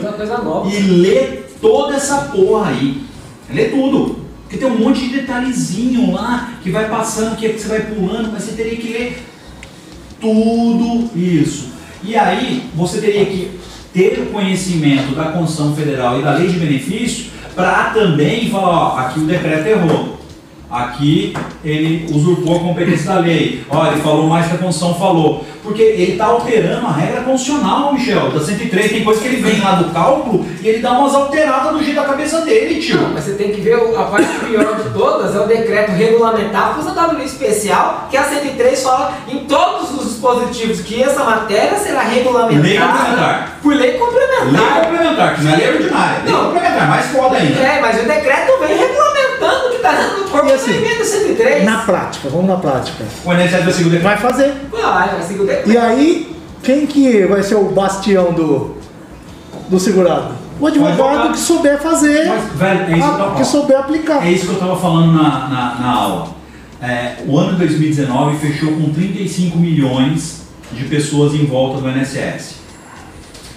B: e lê toda essa porra aí. Lê tudo. Porque tem um monte de detalhezinho lá que vai passando, que você vai pulando, mas você teria que ler tudo isso. E aí você teria que ter o conhecimento da Constituição Federal e da Lei de Benefício para também falar, ó, aqui o decreto errou. Aqui ele usurpou a competência da lei. Ó, ele falou mais que a Constituição falou. Porque ele está alterando a regra constitucional, Michel. Da 103, tem coisa que ele vem lá do cálculo e ele dá umas alteradas do jeito da cabeça dele, tio.
D: Não, mas você tem que ver a parte pior de todas, é o decreto regulamentar, lei especial, que a 103 fala em todos os dispositivos que essa matéria será regulamentada
B: Lei complementar.
D: por lei
B: Lei
D: complementar.
B: complementar, que não é lei ordinária. Lei
D: Não.
B: complementar, mais foda ainda.
D: É, mas o decreto vem regulamentando o que está dentro do corpo
C: E assim,
D: do emenda 103.
C: na prática, vamos na prática.
B: O INSS vai seguir o decreto.
C: Vai fazer.
D: Vai, vai seguir o decreto.
C: E aí, quem que vai ser o bastião do, do segurado? O advogado, que souber fazer,
B: Mas, velho, é isso
C: a-
B: que
C: que souber aplicar.
B: É isso que eu estava falando na, na, na aula. É, o ano 2019 fechou com 35 milhões de pessoas em volta do INSS.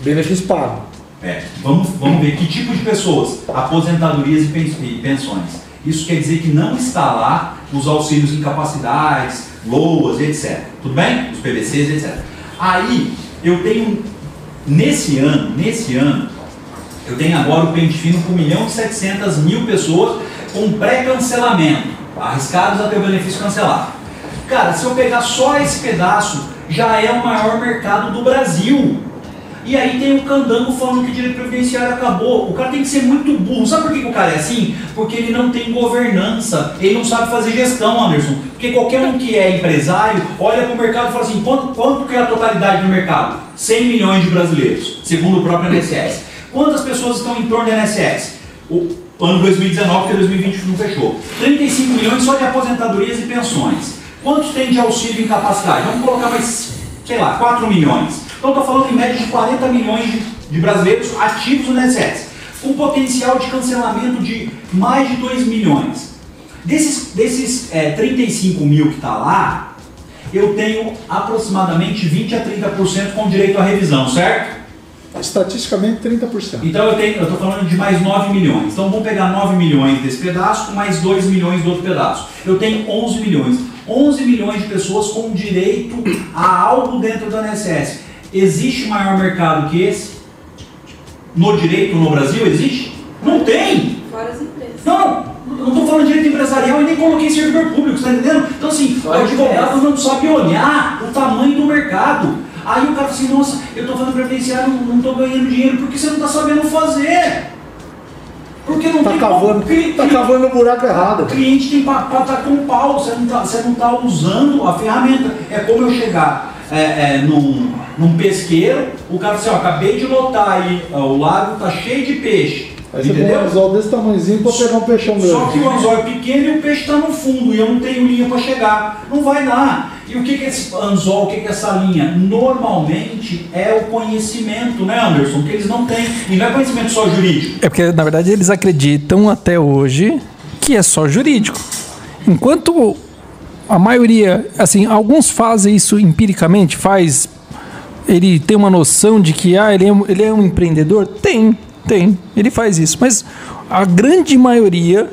C: Benefício pago.
B: É, vamos, vamos ver que tipo de pessoas? Aposentadorias e pensões. Isso quer dizer que não está lá os auxílios incapacidades, LOAS, etc. Tudo bem? Os PVCs, etc. Aí, eu tenho, nesse ano, nesse ano, eu tenho agora o pente fino com 1 milhão e 700 mil pessoas com pré-cancelamento, arriscados a ter o benefício cancelado. Cara, se eu pegar só esse pedaço, já é o maior mercado do Brasil. E aí tem o candango falando que o direito previdenciário acabou. O cara tem que ser muito burro. Sabe por que que o cara é assim? Porque ele não tem governança. Ele não sabe fazer gestão, Anderson. Porque qualquer um que é empresário olha para o mercado e fala assim: quanto, quanto que é a totalidade do mercado? 100 milhões de brasileiros, segundo o próprio INSS. Quantas pessoas estão em torno do INSS? O ano 2019, porque 2020 não fechou. 35 milhões só de aposentadorias e pensões. Quantos tem de auxílio e incapacidade? Vamos colocar mais, sei lá, 4 milhões. Então estou falando em média de 40 milhões de, de brasileiros ativos no INSS, com potencial de cancelamento de mais de 2 milhões. Desses, desses é, 35 mil que está lá, eu tenho aproximadamente 20 a 30% com direito à revisão, certo?
C: Estatisticamente, 30%.
B: Então eu tenho, eu tô falando de mais 9 milhões. Então vamos pegar 9 milhões desse pedaço com mais 2 milhões do outro pedaço. Eu tenho 11 milhões. 11 milhões de pessoas com direito a algo dentro do INSS. Existe maior mercado que esse? No direito no Brasil existe? Não tem!
F: Fora as empresas.
B: Não, não, eu não estou falando de direito empresarial e nem coloquei servidor público, você está entendendo? Então assim, o
D: Só a
B: advogado não sabe olhar o tamanho do mercado. Aí o cara fala assim, nossa, eu estou fazendo previdenciário, não estou ganhando dinheiro, porque você não está sabendo fazer. Porque não
C: Tá
B: tem
C: cavando,
B: como. Cli-
C: tá cavando o buraco errado.
B: o cliente tem para estar com o pau, você não está usando a ferramenta. É como eu chegar é, é, num, num pesqueiro, o cara fala assim, ó, acabei de lotar aí, ó, o lago tá cheio de peixe.
C: Aí você põe um anzol desse tamanhozinho pra pegar um peixão grande.
B: Só que o anzol é pequeno e o peixe está no fundo e eu não tenho linha para chegar. Não vai dar. E o que que é esse anzol, o que que é essa linha? Normalmente é o conhecimento, né, Anderson? Que eles não têm. E não é conhecimento só jurídico.
A: É porque, na verdade, eles acreditam até hoje que é só jurídico. Enquanto a maioria, assim, alguns fazem isso empiricamente, faz. Ele tem uma noção de que ah, ele, é, um- ele é um empreendedor? Tem, tem. Ele faz isso. Mas a grande maioria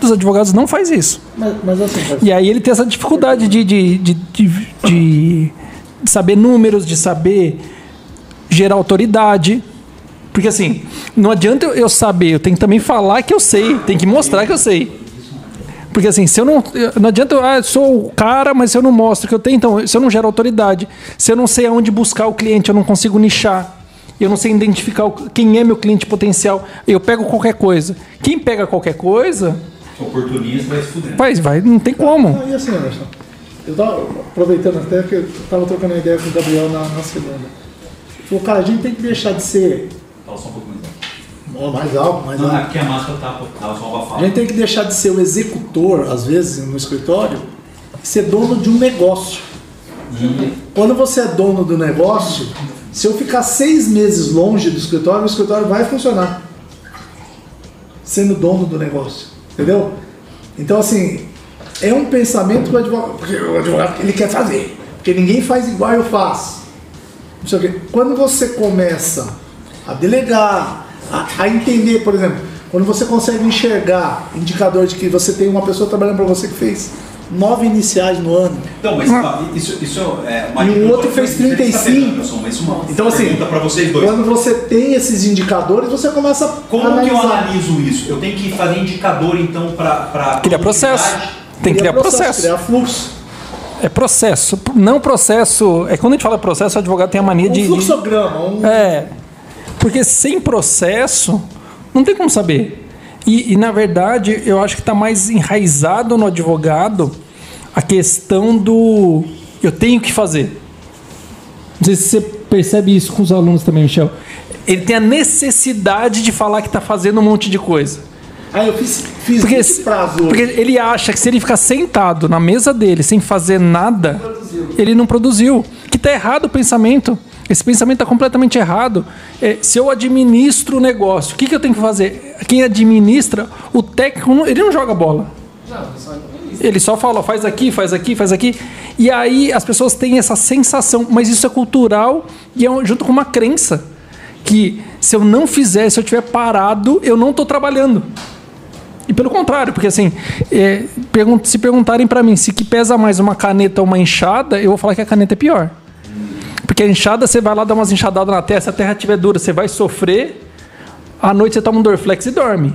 A: dos advogados não faz isso.
C: Mas, mas assim, cara,
A: E aí ele tem essa dificuldade de, de, de, de, de- saber números, de saber gerar autoridade. Porque assim, não adianta eu- eu saber, eu tenho que também falar que eu sei, tem que mostrar que eu sei. Porque assim, se eu não. Não adianta eu, ah, eu sou o cara, mas se eu não mostro que eu tenho, então, se eu não gero autoridade, se eu não sei aonde buscar o cliente, eu não consigo nichar. Eu não sei identificar o- quem é meu cliente potencial. Eu pego qualquer coisa. Quem pega qualquer coisa,
B: Oportunista vai se fudendo.
A: vai, vai, não tem como.
C: Não, e assim, Anderson, eu tava aproveitando até que eu tava trocando ideia com o Gabriel na, na segunda. Ele falou, cara, a gente tem que deixar de ser
B: Fala só um pouco mais
C: mais alto, mais
B: Não, é
C: alto.
B: porque a máscara tá, tá só
C: A
B: abafada.
C: gente tem que deixar de ser o executor, às vezes, no escritório, e ser dono de um negócio. Quando você é dono do negócio, se eu ficar seis meses longe do escritório, o escritório vai funcionar. Sendo dono do negócio. Entendeu? Então, assim, é um pensamento que o advogado, porque o advogado ele quer fazer. Porque ninguém faz igual eu faço. Não sei o quê. Quando você começa a delegar, a, a entender, por exemplo, quando você consegue enxergar indicador de que você tem uma pessoa trabalhando para você que fez nove iniciais no ano.
B: Então, mas isso, isso é uma
C: E o outro fez
B: você tem que
C: 35.
B: saber, Anderson, mas isso é uma
C: Então, assim,
B: pergunta para vocês dois.
C: Quando você tem esses indicadores, você começa a
B: Como que eu analiso isso? Eu tenho que fazer indicador, então, para.
A: Criar processo. Tem que criar processo.
C: Criar fluxo.
A: É processo. Não processo. É quando a gente fala processo, o advogado tem a mania
C: Um
A: de. de-
C: fluxograma. Um...
A: É. Porque sem processo, não tem como saber. E, e, na verdade, eu acho que está mais enraizado no advogado a questão do eu tenho que fazer. Não sei se você percebe isso com os alunos também, Michel. Ele tem a necessidade de falar que está fazendo um monte de coisa.
C: Aí eu fiz, fiz
A: Porque,
C: 20 prazo
A: porque ele acha que se ele ficar sentado na mesa dele sem fazer nada, ele não produziu. Que tá errado o pensamento. Esse pensamento está completamente errado. É, se eu administro o negócio, o que, que eu tenho que fazer? Quem administra, o técnico, ele não joga bola.
D: Não, só
A: Ele só fala, faz aqui, faz aqui, faz aqui. E aí as pessoas têm essa sensação, mas isso é cultural e é junto com uma crença. Que se eu não fizer, se eu estiver parado, eu não estou trabalhando. E pelo contrário, porque assim, é, se perguntarem para mim se que pesa mais uma caneta ou uma enxada, eu vou falar que a caneta é pior. Porque a enxada, você vai lá dar umas enxadadas na terra, se a terra estiver dura, você vai sofrer. À noite você toma um Dorflex e dorme.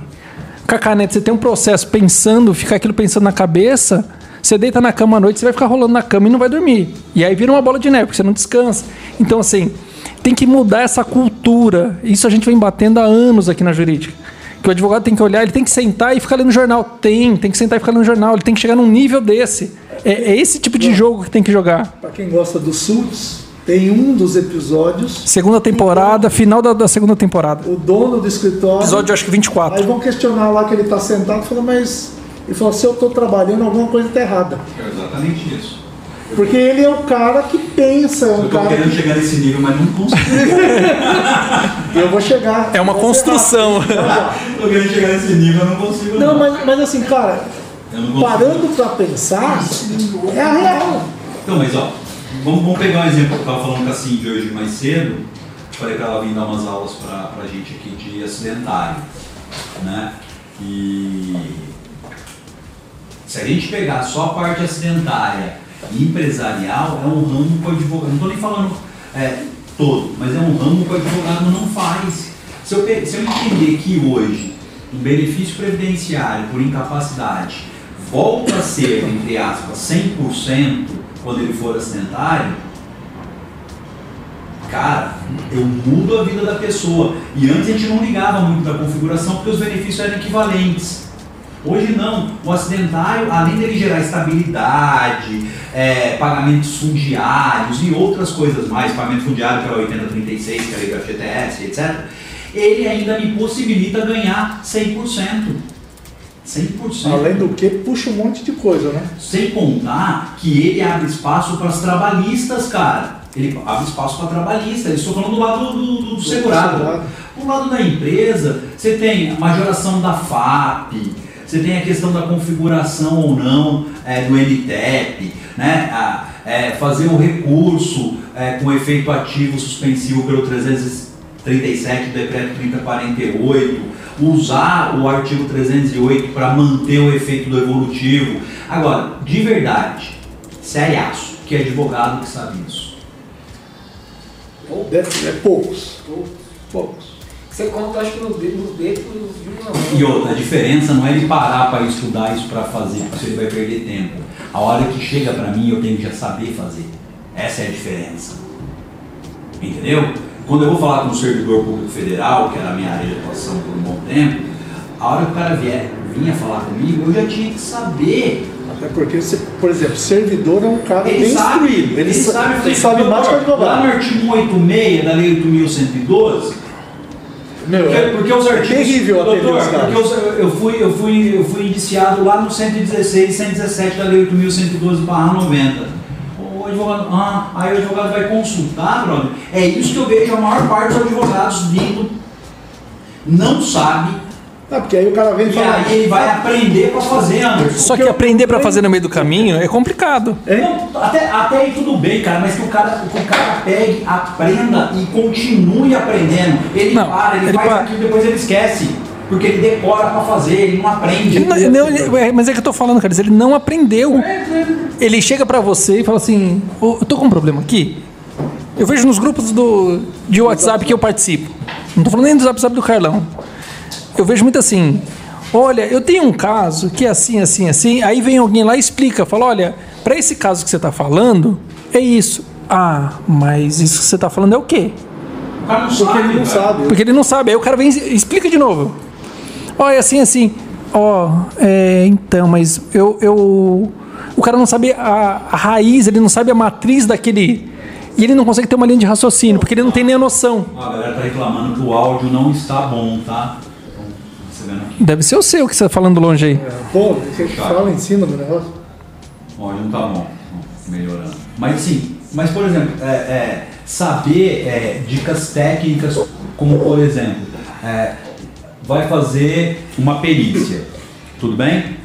A: Com a caneta, você tem um processo pensando, fica aquilo pensando na cabeça. Você deita na cama à noite, você vai ficar rolando na cama e não vai dormir. E aí vira uma bola de neve, porque você não descansa. Então, assim, tem que mudar essa cultura. Isso a gente vem batendo há anos aqui na jurídica. Que o advogado tem que olhar, ele tem que sentar e ficar lendo jornal. Tem, tem que sentar e ficar lendo jornal. Ele tem que chegar num nível desse. É, é esse tipo de jogo que tem que jogar.
C: Pra quem gosta do Suits, tem um dos episódios,
A: Segunda temporada, final da, da segunda temporada.
C: o dono do escritório.
A: Episódio, acho que 24.
C: Aí vão questionar lá que ele tá sentado e falou, mas. Ele falou, se eu tô trabalhando, alguma coisa tá errada.
B: É exatamente isso.
C: Porque ele é o cara que pensa, é um
B: Eu tô
C: cara
B: querendo
C: que.
B: chegar nesse nível, mas não consigo.
C: Eu vou chegar.
A: É uma construção.
C: Não,
B: tô querendo chegar nesse nível, eu não consigo.
C: Não, mas, mas assim, cara,
B: não
C: parando pra pensar, é a real.
B: Então, mas ó, vamos, vamos pegar um exemplo que eu estava falando com a Cindy hoje mais cedo. falei para ela vir dar umas aulas para a gente aqui de acidentário, né? E se a gente pegar só a parte acidentária e empresarial, é um ramo que o advogado, não estou nem falando é, todo, mas é um ramo que o advogado não faz. Se eu, se eu entender que hoje um benefício previdenciário por incapacidade volta a ser, entre aspas, 100% quando ele for acidentário, cara, eu mudo a vida da pessoa. E antes a gente não ligava muito da configuração porque os benefícios eram equivalentes. Hoje não. O acidentário, além dele gerar estabilidade, é, pagamentos fundiários e outras coisas mais, pagamento fundiário que o 8036, que a lei do FGTS, etc., ele ainda me possibilita ganhar 100%. 100%.
C: Além do que, puxa um monte de coisa, né?
B: Sem contar que ele abre espaço para as trabalhistas, cara. Ele abre espaço para trabalhista. Estou falando do lado do, do- do segurado.
C: segurado.
B: Do lado da empresa, você tem a majoração da FAP, você tem a questão da configuração ou não é, do NTEP, né? A- é, fazer o recurso é, com efeito ativo suspensivo pelo 337 do decreto 3048, usar o artigo 308 para manter o efeito do evolutivo. Agora, de verdade, seriaço, que é advogado que sabe isso.
C: Deve- É poucos. Poucos.
D: Você conta, acho que nos dedos, nos dedos de uma mão.
B: E outra, a diferença não é ele parar para estudar isso para fazer, porque ele vai perder tempo. A hora que chega para mim, eu tenho que já saber fazer. Essa é a diferença. Entendeu? Quando eu vou falar com o servidor público federal, que era a minha área de atuação por um bom tempo, a hora que o cara vier, vinha falar comigo, eu já tinha que saber.
C: Até porque, você, por exemplo, servidor é um cara
B: Ele
C: bem
B: sabe,
C: instruído.
B: ele,
C: sa-
B: sabe
C: ele sabe mais que
B: Lá no artigo 186 da Lei 8.112,
C: Meu,
B: Porque, porque os
C: é
B: artigos.
C: terrível atender
B: doutor, porque os- eu, fui, eu, fui, eu fui indiciado lá no 116 117 da Lei 8.112-90. O advogado. Ah, aí o advogado vai consultar, brother. É isso que eu vejo a maior parte dos advogados vindo. Não sabe.
C: Ah, porque aí o cara vem e fala.
B: aí ele vai aprender para fazer, Anderson.
A: Só que aprender pra fazer no meio do caminho é complicado.
C: Hein?
B: Não, até, até aí tudo bem, cara, mas que o cara, que o cara pegue, aprenda e continue aprendendo. Ele
A: Não,
B: para, ele,
A: ele
B: faz
A: para.
B: aquilo, depois ele esquece. Porque ele decora pra fazer, ele não aprende.
A: Ele não- não, ele- é, mas é que eu tô falando, cara, ele não aprendeu. Ele chega pra você e fala assim: "Ô, eu tô com um problema aqui. Eu vejo nos grupos do, de WhatsApp que eu participo. Não tô falando nem do WhatsApp do Carlão. Eu vejo muito assim: olha, eu tenho um caso que é assim, assim, assim. Aí vem alguém lá e explica: fala, olha, pra esse caso que você tá falando, é isso. Ah, mas isso que você tá falando é o quê?
C: Porque ele não sabe.
A: Porque ele não sabe. Aí o cara vem e explica de novo. Ó, é assim, assim. Ó, é, então, mas eu, eu. O cara não sabe a, a raiz, ele não sabe a matriz daquele. E ele não consegue ter uma linha de raciocínio, porque ele não tem nem a noção.
B: Ó, A galera tá reclamando que o áudio não está bom, tá?
A: Deve ser o seu que você tá falando longe aí.
C: Pô, você fala em cima do negócio.
B: O áudio não tá bom. Ó, Melhorando. Mas assim, mas por exemplo, é, é, saber é, dicas técnicas, como por exemplo, é, vai fazer uma perícia, tudo bem?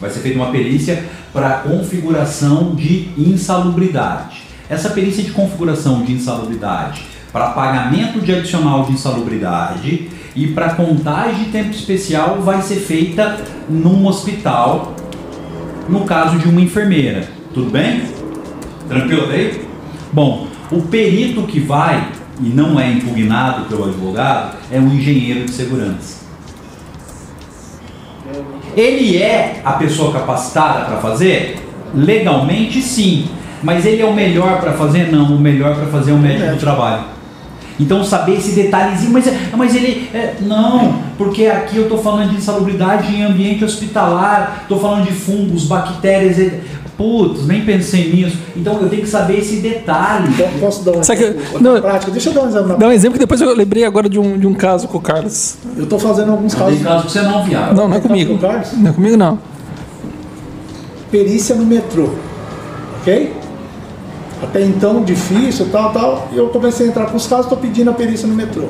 B: Vai ser feita uma perícia para configuração de insalubridade. Essa perícia de configuração de insalubridade para pagamento de adicional de insalubridade e para contagem de tempo especial vai ser feita num hospital, no caso de uma enfermeira. Tudo bem? Tranquilo daí? Bom, o perito que vai e não é impugnado pelo advogado é um engenheiro de segurança. Ele é a pessoa capacitada para fazer? Legalmente sim. Mas ele é o melhor para fazer? Não, o melhor para fazer é o médico do trabalho. Então saber esse detalhezinho, mas, mas ele. é, não, porque aqui eu estou falando de insalubridade em ambiente hospitalar, estou falando de fungos, bactérias. Putz, nem pensei nisso. Então eu tenho que saber esse detalhe.
C: Então, posso dar um
A: Sabe que-
C: exemplo
A: não-
C: na prática? Deixa eu dar um exemplo na
A: Dá um exemplo que depois eu lembrei agora de um, de um caso com o Carlos.
C: Eu tô fazendo alguns casos.
B: tem caso que você não, viado.
A: Não, não é comigo.
C: com o Carlos?
A: Não é comigo, não.
C: Perícia no metrô. Ok? Até então difícil, tal, tal. E eu comecei a entrar com os casos, estou pedindo a perícia no metrô.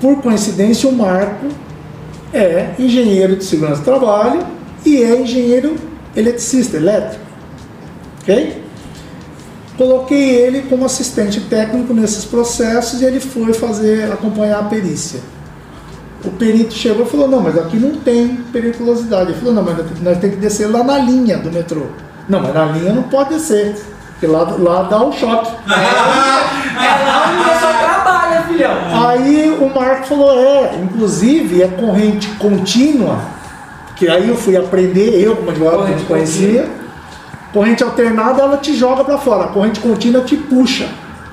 C: Por coincidência, o Marco é engenheiro de segurança do trabalho e é engenheiro eletricista, elétrico. Ok? Coloquei ele como assistente técnico nesses processos e ele foi fazer, acompanhar a perícia. O perito chegou e falou, não, mas aqui não tem periculosidade. Ele falou, não, mas nós temos que descer lá na linha do metrô. Não, mas na linha não pode descer, porque lá, lá dá um choque.
D: É lá onde você trabalha, filhão.
C: Aí o Marco falou, é, inclusive é corrente contínua, que aí eu fui aprender, eu como advogado que não conhecia, corrente alternada ela te joga para fora, a corrente contínua te puxa.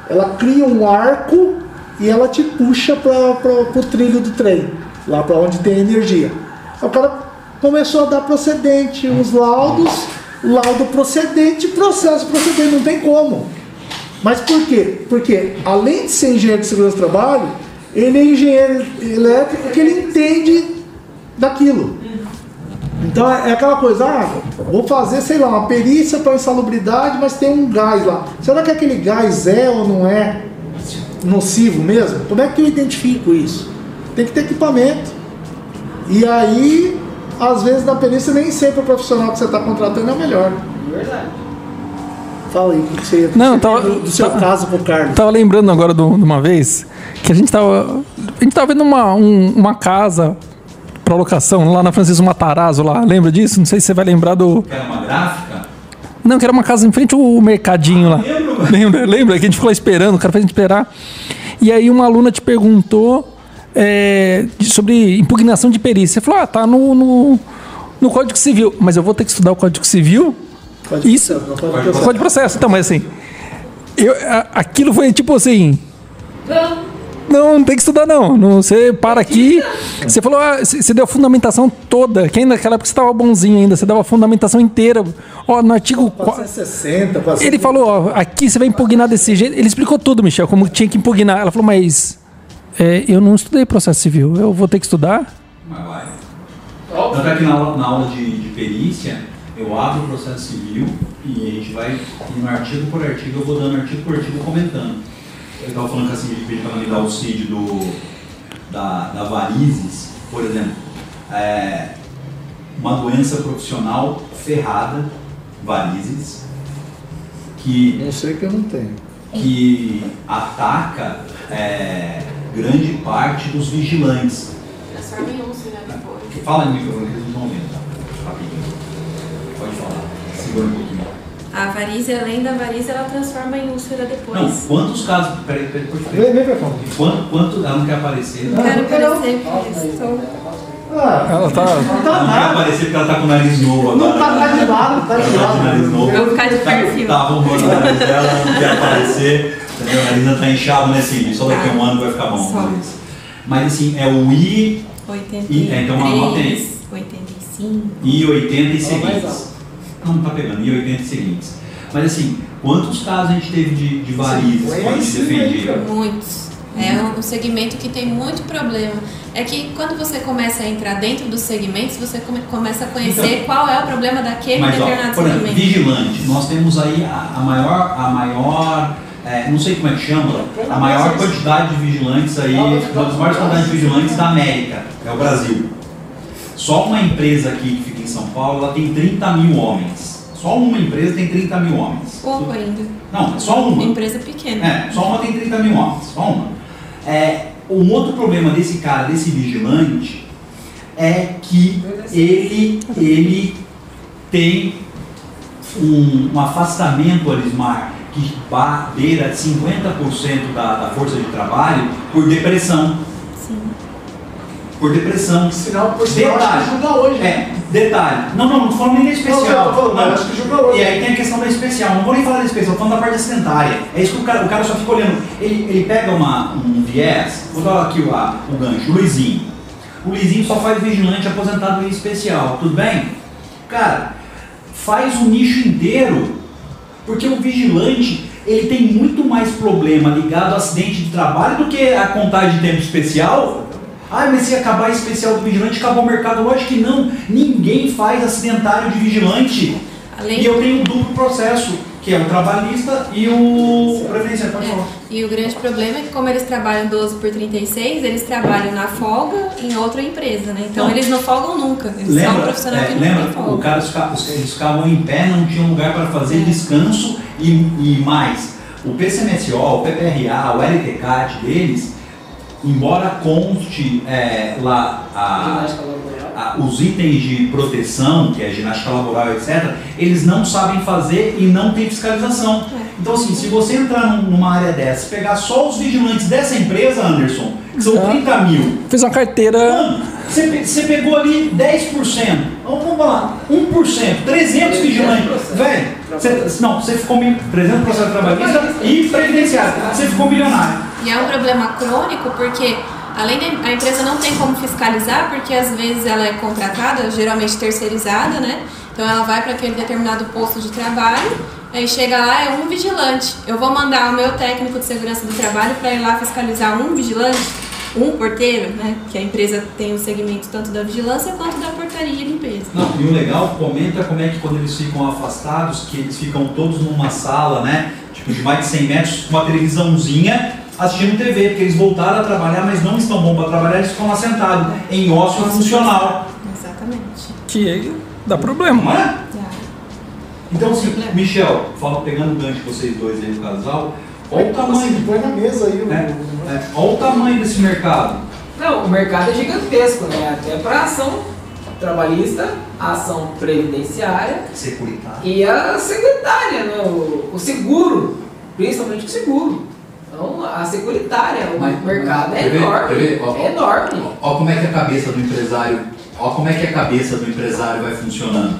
C: Ela cria um arco e ela te puxa para o trilho do trem, lá para onde tem energia. Aí o cara começou a dar procedente, os laudos, laudo procedente, processo procedente, não tem como. Mas por quê? Porque além de ser engenheiro de segurança do trabalho, ele é engenheiro elétrico porque ele entende daquilo. Então é é aquela coisa, ah, vou fazer, sei lá, uma perícia para insalubridade, mas tem um gás lá. Será que aquele gás é ou não é nocivo mesmo? Como é que eu identifico isso? Tem que ter equipamento. E aí, às vezes na perícia nem sempre o profissional que você está contratando é o melhor.
D: Verdade.
C: Fala aí o que você
A: Não,
C: você
A: tava-
C: do, do seu
A: tá-
C: caso pro Carlos.
A: Tava lembrando agora de uma vez que a gente tava. A gente tava vendo uma, um- uma casa pra locação lá na Francisco Matarazzo lá. Lembra disso? Não sei se você vai lembrar do.
B: Era uma gráfica?
A: Não, que era uma casa em frente ao mercadinho lá.
B: lembro.
A: Lembra? Lembra que a gente ficou lá esperando, o cara fez a gente esperar. E aí uma aluna te perguntou é, de- sobre impugnação de perícia. Você falou, ah, tá no, no, no Código Civil. Mas eu vou ter que estudar o Código Civil?
C: Pode
A: Isso.
C: processo, processo.
A: Código de processo. Então, mas assim. Eu, a- aquilo foi tipo assim.
D: Não,
A: Não, não tem que estudar, não. não você para aqui. Você falou, ah, você deu a fundamentação toda. Que ainda naquela época você estava bonzinho ainda. Você dava a fundamentação inteira. Ó, no artigo. qua-
C: 460, 460.
A: Ele falou, ó, aqui você vai impugnar desse jeito. Ele explicou tudo, Michel, como tinha que impugnar. Ela falou, mas é, eu não estudei processo civil. Eu vou ter que estudar?
B: Mas vai. Tanto é que na aula, na aula de, de perícia, eu abro o processo civil e a gente vai indo artigo por artigo, eu vou dando artigo por artigo comentando. Eu estava falando que assim, de pedir para me dar o CID do, da, da varizes, por exemplo, é, uma doença profissional ferrada, varizes, que
C: Não sei que eu não tenho.
B: que ataca é, grande parte dos vigilantes.
F: Transforma em úlcera depois.
B: Fala no microfone eles não estão vendo, tá? Rapidinho. Pode falar. Segura um pouquinho.
F: A varícia, além da varícia, ela transforma em úlcera
B: Não,
F: depois.
B: quantos casos. Peraí, peraí, pode
C: Vem, vem.
B: Quanto, quanto. Ela não quer aparecer.
F: Não quero
C: não quero.
F: parecer porque estou...
C: Ah,
A: Ela tá.
C: não
B: não
C: tá
B: aparecer porque ela tá com o nariz novo agora.
C: Não tá tá de lado, tá de
B: tá com o nariz
C: lado.
B: novo.
F: Eu vou ficar de
B: Tá-
F: perfil.
B: Tá arrumando o nariz dela, não quer aparecer. Entendeu? O nariz ainda tá inchado, né, Cid? Só daqui a um ano vai ficar bom.
F: Só.
B: Mas assim, é o I
F: 83,
B: É, então anota aí.
F: 85.
B: e 80 Não, não tá pegando, e 80 e seguintes. Mas assim, quantos casos a gente teve de, de varizes
C: Sim,
B: quando se defendia?
F: Muitos. É um, segmento que tem muito problema. É que quando você começa a entrar dentro dos segmentos, você come- começa a conhecer
B: Então,
F: qual é o problema daquele
B: Mas, ó,
F: determinado
B: por exemplo,
F: segmento.
B: vigilante, nós temos aí a, a maior, a maior é, não sei como é que chama, a maior quantidade de vigilantes aí, uma das maiores quantidades de vigilantes da América, é o Brasil. Só uma empresa aqui em São Paulo, ela tem 30 mil homens. Só uma empresa tem 30 mil homens.
F: Pouco ainda.
B: Não, é só uma.
F: Empresa pequena.
B: É, só uma tem 30 mil homens, só uma. É, um outro problema desse cara, desse vigilante, é que ele, ele tem um, um afastamento, Arismar, que beira 50% da, da força de trabalho por depressão. Por depressão.
C: Sinal, por sinal, acho
B: Detalhe.
C: que julga hoje.
B: É, detalhe. Não, não, não falando nem da especial.
C: Não, falando,
B: Não.
C: acho que julga hoje.
B: E aí tem a questão da especial. Não vou nem falar da especial, falando da parte acidentária. É isso que o cara, o cara só fica olhando. Ele, ele pega uma, um viés, vou dar aqui o, a- o gancho, o Luizinho. O Luizinho só faz vigilante aposentado em especial, tudo bem? Cara, faz o nicho inteiro, porque o vigilante ele tem muito mais problema ligado a acidente de trabalho do que a contagem de tempo especial. Ah, mas se acabar especial do vigilante, acabou o mercado. Lógico que não. Ninguém faz acidentário de vigilante.
F: Além
B: E eu tenho um duplo processo, que é o trabalhista e o previdenciário. Pode falar.
F: É, e o grande problema é que como eles trabalham 12 por 36, eles trabalham na folga em outra empresa, né? Então
B: Não.
F: eles não folgam nunca. Eles são um
B: Lembra,
F: profissional
B: é,
F: que
B: lembra
F: folga.
B: o cara, os ca- os- eles ficavam em pé, não tinham lugar para fazer
F: É.
B: descanso E, e mais, o PCMSO, o PPRA, o LTCAT deles, embora conste é, lá a, a- os itens de proteção, que é ginástica laboral, etc., eles não sabem fazer e não tem fiscalização. Então, assim, se você entrar num- numa área dessa, pegar só os vigilantes dessa empresa, Anderson, que são
A: Tá.
B: 30 mil,
A: Fiz uma carteira.
B: Mano, você, pe- você pegou ali 10%, vamos vamos lá, 1%, 300 vigilantes. Velho, você, não, você ficou mil- 300 processo trabalhista e previdenciário. Você ficou milionário.
F: E é um problema crônico porque, além da a empresa não tem como fiscalizar, porque às vezes ela é contratada, geralmente terceirizada, né? Então ela vai para aquele determinado posto de trabalho, aí chega lá, é um vigilante. Eu vou mandar o meu técnico de segurança do trabalho para ir lá fiscalizar um vigilante, um porteiro, né? Que a empresa tem o segmento tanto da vigilância quanto da portaria e limpeza.
B: Não, e o legal, comenta como é que quando eles ficam afastados, que eles ficam todos numa sala, né? Tipo, de mais de 100 metros, com uma televisãozinha, assistindo TV, porque eles voltaram a trabalhar, mas não estão bons para trabalhar, eles ficam lá sentados, em ócio funcional.
F: Exatamente.
A: Que aí dá problema.
B: Não é?
F: Já.
B: Então, assim,
F: Problema.
B: Michel, fala, pegando o gancho de vocês dois aí do casal, olha o tamanho.
C: Põe na mesa aí o.
B: É, olha o tamanho desse mercado.
D: Não, o mercado é gigantesco, né? Até para ação trabalhista, a ação previdenciária
B: Securitário.
D: e a securitária, né? O, o seguro, principalmente o seguro. Então, a securitária, o
B: Mas-
D: mercado é
B: ver?
D: enorme.
B: Ver? Ó,
D: É enorme.
B: Ó como é que a cabeça do empresário, ó como é que a cabeça do empresário vai funcionando.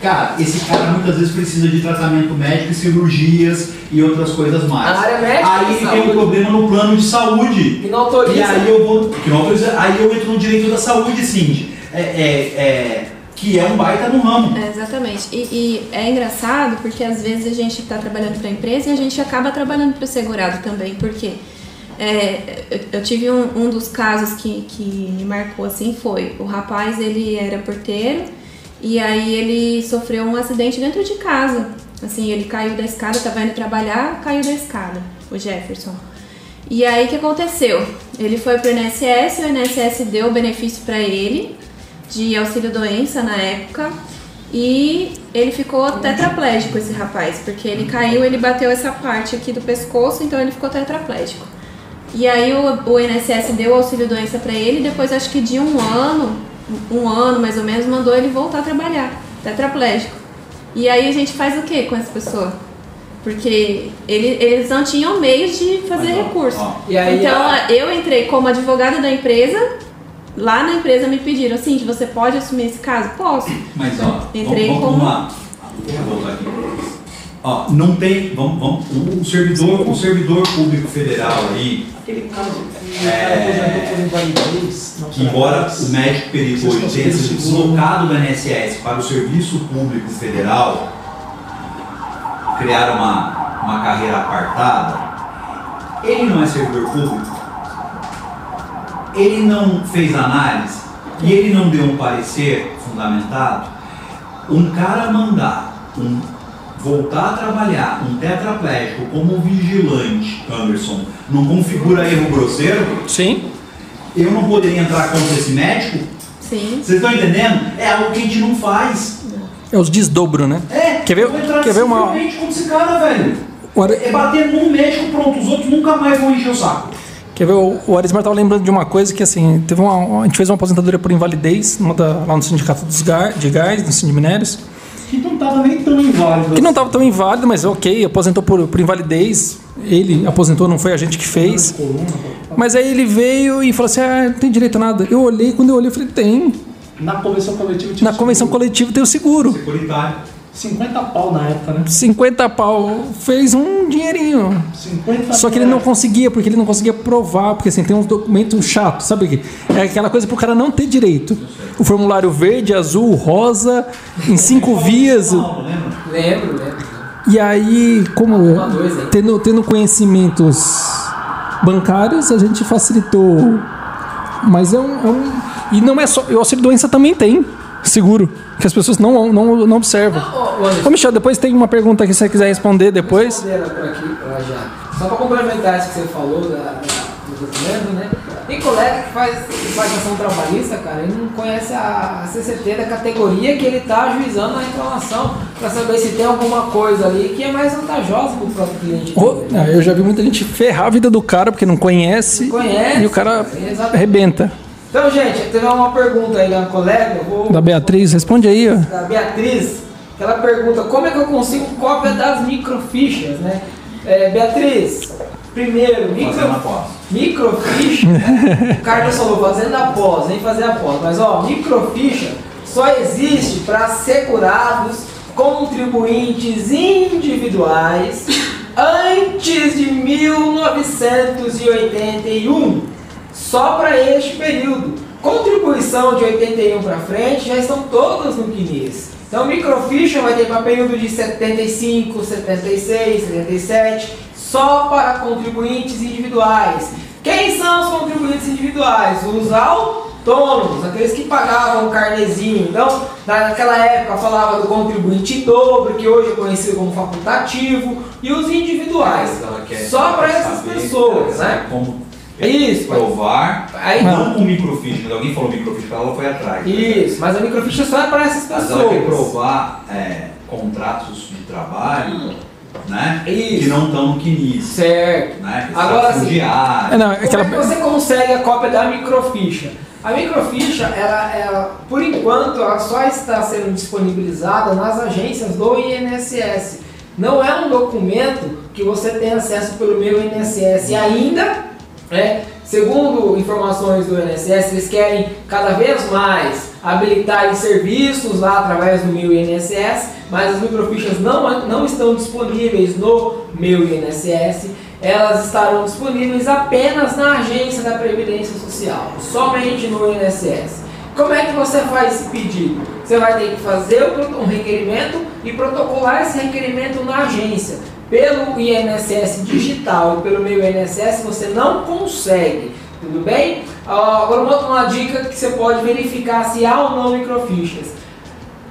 B: Cara, esse cara muitas vezes precisa de tratamento médico, cirurgias e outras coisas mais.
D: A área médica
B: aí tem
D: saúde.
B: um problema no plano de saúde.
D: Que não autoriza.
B: E aí eu vou. Que não autoriza, aí eu entro no direito da saúde, Cindy. É, é, é, que é um baita no ramo.
F: É, exatamente. E, e é engraçado porque às vezes a gente está trabalhando para a empresa e a gente acaba trabalhando para o segurado também, porque é, eu, tive um, um dos casos que, que me marcou assim foi o rapaz ele era porteiro e aí ele sofreu um acidente dentro de casa. Assim, ele caiu da escada, estava indo trabalhar, caiu da escada, o Jefferson. E aí o que aconteceu? Ele foi pro INSS, o INSS deu o benefício para ele de auxílio doença na época e ele ficou tetraplégico esse rapaz, porque ele caiu, ele bateu essa parte aqui do pescoço, então ele ficou tetraplégico. E aí o, o INSS deu auxílio doença para ele, depois acho que de um ano, um ano mais ou menos, mandou ele voltar a trabalhar, tetraplégico. E aí a gente faz o que com essa pessoa? Porque ele, eles não tinham meios de fazer recurso. então eu entrei como advogada da empresa. Lá na empresa me pediram assim, você pode assumir esse caso? Posso.
B: Mas ó,
F: Entrei
B: vamos, vamos
F: como-
B: lá. Eu voltar aqui. Ó, não tem. Vamos, vamos, o servidor, o servidor público federal aí,
C: Aquele caso que
B: É.
C: não
B: que embora o médico perito hoje tenha sido deslocado do INSS para o Serviço Público Federal, criar uma, uma carreira apartada, ele não é servidor público, ele não fez análise e ele não deu um parecer fundamentado, um cara mandar um, voltar a trabalhar um tetraplégico como vigilante, Anderson, não configura erro grosseiro?
A: Sim.
B: Eu não poderia entrar contra esse médico?
F: Sim.
B: Vocês estão entendendo? É algo que a gente não faz.
A: É os desdobro, né?
B: É,
A: Quer ver-
B: eu vou entrar
A: quer ver uma-
B: simplesmente contra esse cara, velho. É bater num médico, pronto, os outros nunca mais vão encher o saco.
A: Quer ver, o, o Arismar estava lembrando de uma coisa que, assim, teve uma, a gente fez uma aposentadoria por invalidez da- lá no Sindicato dos Gar, de Gás, no Sindicato de Minérios,
E: Que não tava nem tão inválido.
A: que não estava tão inválido, mas ok, aposentou por, por invalidez, ele aposentou, não foi a gente que fez. Mas aí ele veio e falou assim, ah, não tem direito a nada. Eu olhei, quando eu olhei, eu falei, tem.
E: Na convenção coletiva tinha
A: Na convenção coletiva tem o seguro.
B: Securitário.
E: 50 pau na época, né?
A: 50 pau, fez um dinheirinho.
E: 50
A: Só que ele não conseguia, porque ele não conseguia provar, porque assim, tem uns documentos chatos, sabe o que? É aquela coisa pro cara não ter direito. O formulário verde, azul, rosa, em cinco vias.
D: Lembro, lembro.
A: E aí, como tendo, tendo conhecimentos bancários, a gente facilitou. Mas é um. é um- e não é só. O auxílio doença também tem seguro, que as pessoas não, não, não observam.
D: Ô, ô,
A: Ô, Michel, depois tem uma pergunta que você quiser responder depois.
D: aqui. Só para complementar isso que você falou da, da- do brasileiros, né? Tem colega que faz, que faz ação trabalhista, cara, ele não conhece a, a CCT da categoria que ele está ajuizando a reclamação para saber se tem alguma coisa ali que é mais vantajosa para o próprio cliente. Né?
A: ah, eu já vi muita gente ferrar a vida do cara porque não conhece,
D: Não conhece,
A: e o cara
D: exatamente.
A: arrebenta.
D: Então, gente, teve uma pergunta aí da colega, vou
A: Da Beatriz, responde aí, ó.
D: da Beatriz, que ela pergunta como é que eu consigo cópia das microfichas, né? É, Beatriz, primeiro, micro, microficha, o Carlos falou fazendo após, nem fazer após, mas ó, microficha só existe para segurados, contribuintes individuais antes de 1981 só para este período. Contribuição de 81 para frente já estão todas no CNIS. Então, microficha vai ter para período de 75, 76, 77, só para contribuintes individuais. Quem são os contribuintes individuais? Os autônomos, aqueles que pagavam o carnezinho. Então, naquela época falava do contribuinte dobro, que hoje é conhecido como facultativo, e os individuais. Só para essas pessoas, né?
B: Como
D: Isso.
B: provar.
D: Aí-
B: não com microfiche, mas alguém falou microfiche, ela foi atrás.
D: Isso, mas a microficha só é para essas
B: Mas ela quer
D: pessoas.
B: provar é, contratos de trabalho, né?
D: Isso.
B: Que não estão no CNIS.
D: Certo.
B: Né?
D: Agora
B: está
D: sim.
A: É, não,
D: Como
A: aquela...
D: é que você consegue a cópia da microficha? A microficha, ela, ela, por enquanto, ela só está sendo disponibilizada nas agências do INSS. Não é um documento que você tem acesso pelo meu INSS. E ainda, né, segundo informações do INSS, eles querem cada vez mais habilitar serviços lá através do meu INSS, mas as microfichas não, não estão disponíveis no meu INSS elas estarão disponíveis apenas na agência da Previdência Social, somente no INSS. Como é que você faz esse pedido? Você vai ter que fazer um requerimento e protocolar esse requerimento na agência. Pelo INSS digital e pelo meu INSS você não consegue, tudo bem? Ah, Agora uma, uma dica que você pode verificar se há ou não microfichas.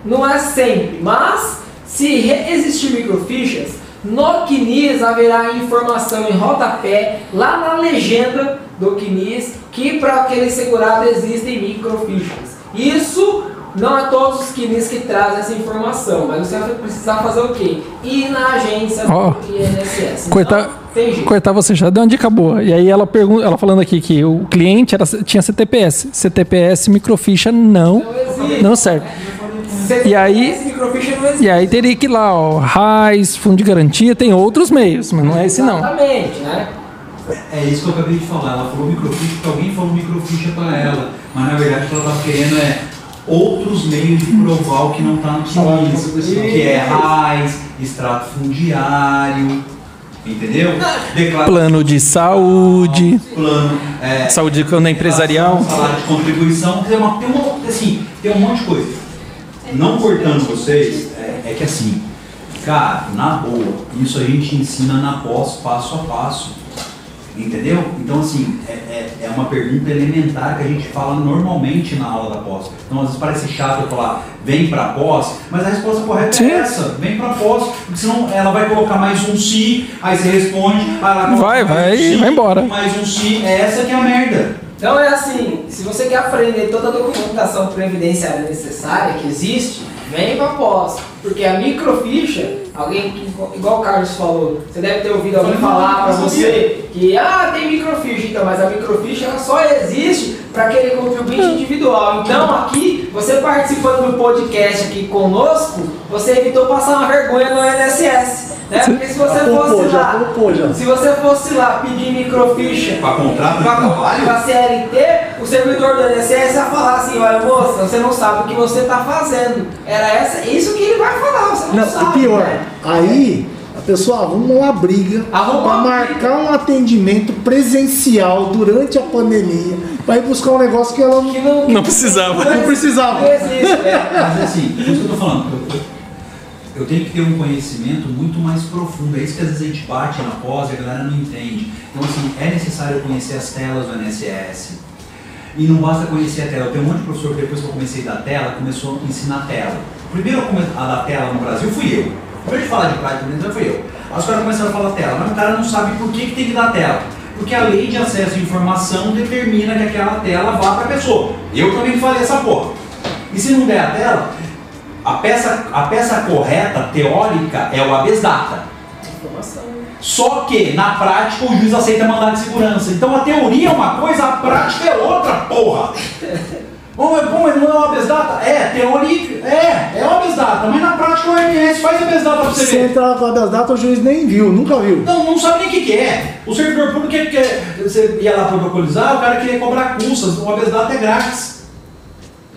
D: Não é sempre, mas se existir microfichas, no CNIS haverá informação em rodapé, lá na legenda do CNIS, que para aquele segurado existem microfichas. Isso não é todos os CNIS que trazem essa informação, mas você vai precisar fazer o quê? Ir na agência
A: Ó,
D: do INSS.
A: Cortar,
D: Então,
A: cortar você já deu uma dica boa. E aí ela pergunta, ela falando aqui que o cliente era, tinha CTPS. CTPS microficha não,
D: Não existe.
A: não serve. E aí-
D: esse microficha não existe.
A: E aí teria que ir lá, ó, RAIS, fundo de garantia, tem outros meios, mas não é esse não.
D: Exatamente, né?
B: É isso que eu acabei de falar. Ela falou microfiche porque alguém falou microficha para ela. Mas na verdade o que ela está querendo é outros meios de provar o que não está no
C: Salário.
B: Que é RAIS, extrato fundiário, entendeu? Declaração
A: Plano de saúde,
B: plano. É,
A: saúde quando é empresarial.
B: Salário de contribuição. Tem, uma, tem, uma, assim, tem um monte de coisa. Não cortando vocês, é, é que assim, cara, na boa, isso a gente ensina na pós, passo a passo. Entendeu? Então, assim, é, é, é uma pergunta elementar que a gente fala normalmente na aula da pós. Então, às vezes parece chato eu falar, vem pra pós, mas a resposta correta
A: Sim.
B: é essa, vem pra pós, porque senão ela vai colocar mais um si, aí você responde, aí ela
A: Vai,
B: mais
A: vai,
B: um si,
A: vai embora.
B: Mais um si, é essa que é a merda.
D: Então é assim, se você quer aprender toda a documentação previdenciária necessária que existe, vem para pós. Porque a microficha, alguém que, igual o Carlos falou, você deve ter ouvido alguém falar para você que ah, tem microficha, então, mas a microficha ela só existe para aquele contribuinte individual. Então aqui, você participando do podcast aqui conosco, você evitou passar uma vergonha no INSS. Né? Porque se você
C: Já
D: fosse
C: já
D: lá,
C: já.
D: se você fosse lá pedir microficha
B: Pra contrato de
D: pra,
B: trabalho?
D: pra CLT, o servidor do INSS vai falar assim, olha moça, você não sabe o que você está fazendo. Era essa, isso que ele vai falar, você não,
C: Não,
D: sabe.
C: e pior,
D: né?
C: aí a pessoa arruma uma briga
D: Arruma
C: para
D: uma
C: marcar um atendimento presencial durante a pandemia, para ir buscar um negócio que ela
D: Que não,
A: Não precisava.
C: não precisava.
D: Não existe, né?
B: Mas assim, por isso que eu tô falando, eu, tenho que ter um conhecimento muito mais profundo. É isso que às vezes a gente bate na pós e a galera não entende. Então, assim, é necessário conhecer as telas do INSS. E não basta conhecer a tela. Tenho um monte de professor que depois que eu comecei a dar tela, começou a ensinar tela. Primeiro a a dar tela no Brasil fui eu. Primeiro de falar de prática, então fui eu. Aí os caras começaram a falar tela, mas o cara não sabe por que, que tem que dar tela. Por porque a lei de acesso à informação determina que aquela tela vá para a pessoa. Eu também falei essa porra. E se não der a tela, a peça, a peça correta, teórica, é o habeas data.
D: Informação.
B: Só que, na prática, o juiz aceita mandado de segurança. Então a teoria é uma coisa, a prática é outra, porra! Bom, mas, bom, não é o habeas data? É, teoria, é, é o habeas data, mas na prática o OMS faz habeas data pra você
C: Se
B: ver.
C: entrar com a das datas, o juiz nem viu, nunca viu.
B: Não, não sabe nem o que, que é. O servidor público quer, quer, você ia lá protocolizar, o cara queria cobrar custas, o habeas data é grátis.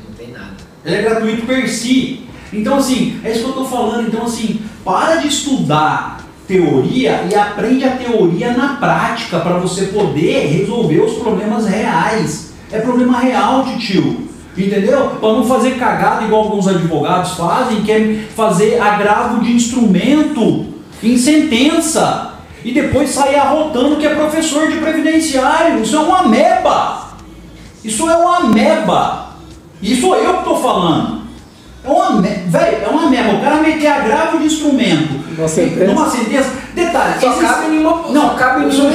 D: Não tem nada.
B: Ele é gratuito per si. Então, assim, é isso que eu estou falando. Então, assim, para de estudar teoria e aprende a teoria na prática para você poder resolver os problemas reais. É problema real, tio. Entendeu? Para não fazer cagada igual alguns advogados fazem, que é fazer agravo de instrumento em sentença e depois sair arrotando que é professor de previdenciário. Isso é uma meba. Isso é uma ameba. E sou eu que estou falando. É uma velho, é uma ameba. O cara meter agravo de instrumento
C: Numa sentença.
B: numa sentença. Detalhe,
D: Só
B: esses-
D: cabe em uma-
B: Não,
D: cabe em
B: já
D: uma-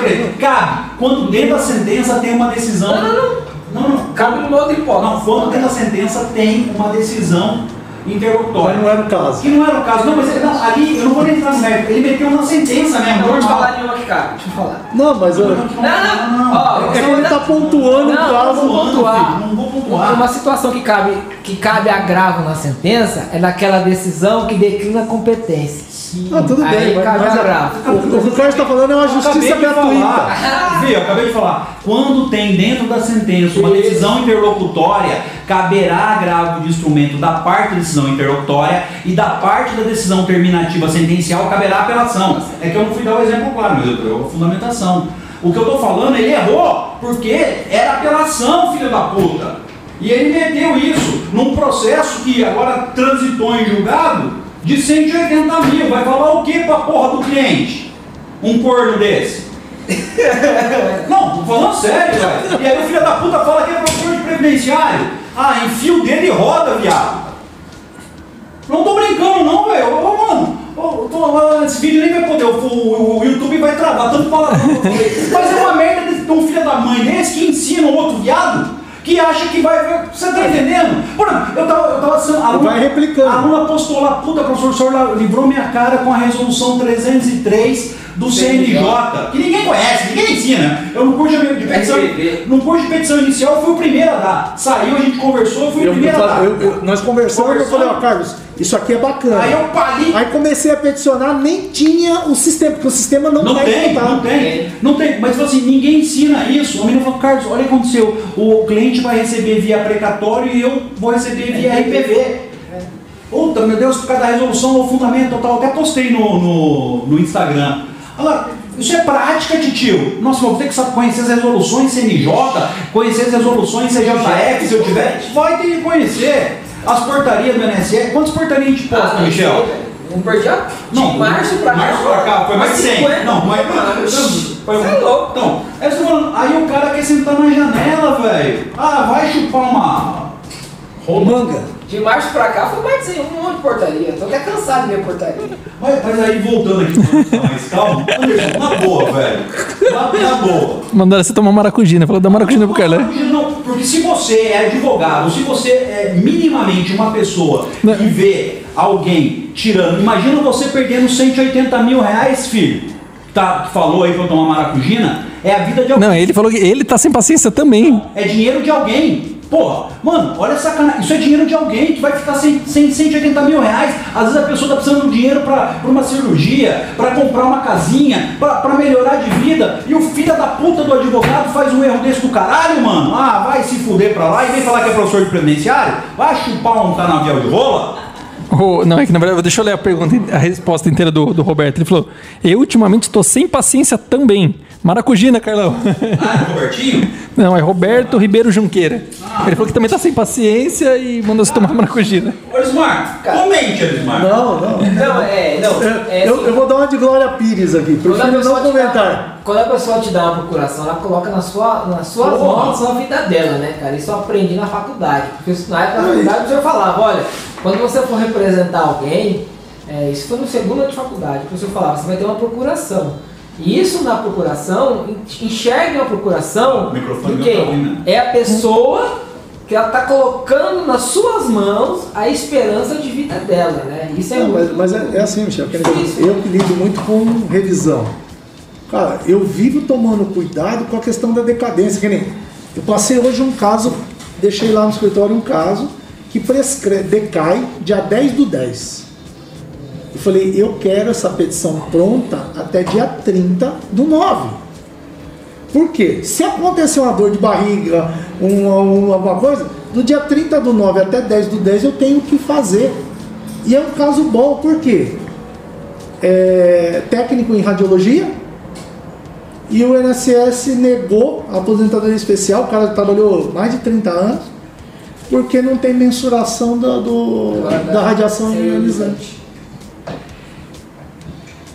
B: dizer, Cabe. Quando dentro da sentença tem uma decisão.
D: Não, não, não.
B: Não, não.
D: Cabe numa outra hipótese.
B: Não, quando dentro da sentença tem uma decisão interlocutória.
C: Mas não era o caso.
B: Que não era o caso. Não, mas ele- não, ali eu não vou nem entrar no mérito. Ele meteu na sentença mesmo.
D: Não vou te
B: normal.
D: falar nenhuma que cabe, deixa eu falar.
C: Não, mas eu,
D: Não, não, ó,
C: é que ele tá pontuando o
D: Não,
C: caso.
D: vou pontuar.
B: filho, não vou pontuar.
D: Uma situação que cabe, que cabe agravo na sentença é naquela decisão que declina a competência.
C: Ah, tudo
D: Aí
C: bem, mas,
D: cabe
C: mas
D: agravo.
C: o, o que o Ricardo está falando é uma justiça gratuita.
B: Viu, eu acabei de falar. Quando tem dentro da sentença uma decisão interlocutória, caberá agravo de instrumento da parte da decisão interlocutória e da parte da decisão terminativa sentencial caberá apelação. É que eu não fui dar o exemplo claro, mas eu dei a fundamentação. O que eu estou falando, ele errou, porque era apelação, filho da puta. E ele meteu isso num processo que agora transitou em julgado de 180 mil. Vai falar o que pra porra do cliente? Um corno desse. Não, tô falando sério, velho. E aí o filho da puta fala que é professor de previdenciário. Ah, enfia o dedo e roda, viado. Não tô brincando não, velho. Ô, mano, ô, tô- esse vídeo nem vai poder, o, o- o YouTube vai travar, tanto eu falei. Mas é uma merda de um filho da mãe desse que ensina o outro viado que acha que vai. Você tá entendendo? Por eu tava, eu tava sendo. aluna-
C: Vai replicando.
B: A aluna postou lá, puta, professor, o senhor livrou minha cara com a resolução 303 do CNJ, que ninguém conhece, ninguém ensina. Eu no curso de petição, no curso de petição inicial eu fui o primeiro a dar. Saiu, a gente conversou, eu fui o primeiro a dar.
C: eu- eu- nós conversamos e eu falei, ó, Carlos, isso aqui é bacana.
B: Aí eu parei.
C: Aí comecei a peticionar, nem tinha o sistema, porque o sistema não,
B: Não
C: tá
B: tem,
C: implantado.
B: não tem, não tem. Mas tipo assim, ninguém ensina isso. A menina falou, Carlos, olha o que aconteceu. O cliente vai receber via precatório e eu vou receber via RPV. Puta, meu Deus, por causa da resolução ou fundamento tal. Até postei no, no, no Instagram. Agora, isso é prática, titio. Nossa, vou ter que conhecer as resoluções CNJ, conhecer as resoluções CJF, se eu tiver. Vai ter que conhecer. As portarias do NSE. Quantas portarias a gente posta,
D: Ah,
B: Michel?
D: Não perdi a...
B: Não,
D: de março pra cá.
B: março pra cá, foi mais de 100.
D: 50.
B: Não, mais
D: Mano,
B: foi
D: Você é louco.
B: Então, aí, falando, aí o cara quer sentar na janela, velho. Ah, vai chupar uma.
C: Manga.
D: De março pra cá foi mais de 100, um monte de portaria. Tô até cansado de ver portaria.
B: Mas, mas aí voltando aqui pra ficar mais calmo, Anderson, na boa, velho. Na, na boa.
A: Mandaram você tomar maracujina. Falou, dá maracujina pro Carlão.
B: Não, porque se você é advogado, se você é minimamente uma pessoa
A: Não.
B: e vê alguém tirando, imagina você perdendo 180 mil reais, filho. Tá, que falou aí pra eu tomar maracujina, é a vida de alguém.
A: Não, ele falou que ele tá sem paciência também.
B: É dinheiro de alguém. Porra, mano, olha essa sacanagem. Isso é dinheiro de alguém que vai ficar sem, sem 180 mil reais. Às vezes a pessoa tá precisando de dinheiro pra uma cirurgia, pra comprar uma casinha, pra melhorar de vida. E o filho da puta do advogado faz um erro desse do caralho, mano. Ah, vai se fuder pra lá e vem falar que é professor de previdenciário? Vai chupar um canavial de rola?
A: Oh, não, é que na verdade, deixa eu ler a pergunta, a resposta inteira do, do Roberto. Ele falou: Eu ultimamente estou sem paciência também. Maracujina, Carlão.
B: Ah, é Robertinho?
A: Não, é Roberto Ribeiro Junqueira. Ele falou que também tá sem paciência e mandou você tomar maracujina.
B: Ô, Elismar, comente, Elismar.
C: Não, não.
D: Não, é, não. É,
C: eu, eu vou dar uma de Glória Pires aqui, prefiro não comentar.
D: Quando a pessoa te dá uma procuração, ela coloca na sua, nas suas
B: Porra.
D: mãos a vida dela, né, cara? Isso eu aprendi na faculdade. Porque na época da faculdade o senhor falava, olha, quando você for representar alguém, é, isso foi no segundo ano de faculdade, que o senhor falava, você vai ter uma procuração. E isso na procuração, enxergue a procuração
B: O microfone
D: porque
B: não tá
D: é a pessoa que ela está colocando nas suas mãos a esperança de vida dela, né? Isso é
C: Não, mas,
D: muito...
C: mas é, é assim, Michel. Eu que lido muito com revisão. Cara, eu vivo tomando cuidado com a questão da decadência. Que nem, eu passei hoje um caso, deixei lá no escritório um caso que decai dia 10 do 10. Eu falei, eu quero essa petição pronta até dia 30 do 9. Por quê? Se acontecer uma dor de barriga, uma, uma- alguma coisa, do dia 30 do 9 até 10 do 10 eu tenho que fazer. E é um caso bom, por quê? É técnico em radiologia e o INSS negou a aposentadoria especial, o cara trabalhou mais de 30 anos, porque não tem mensuração da, do, da radiação ionizante.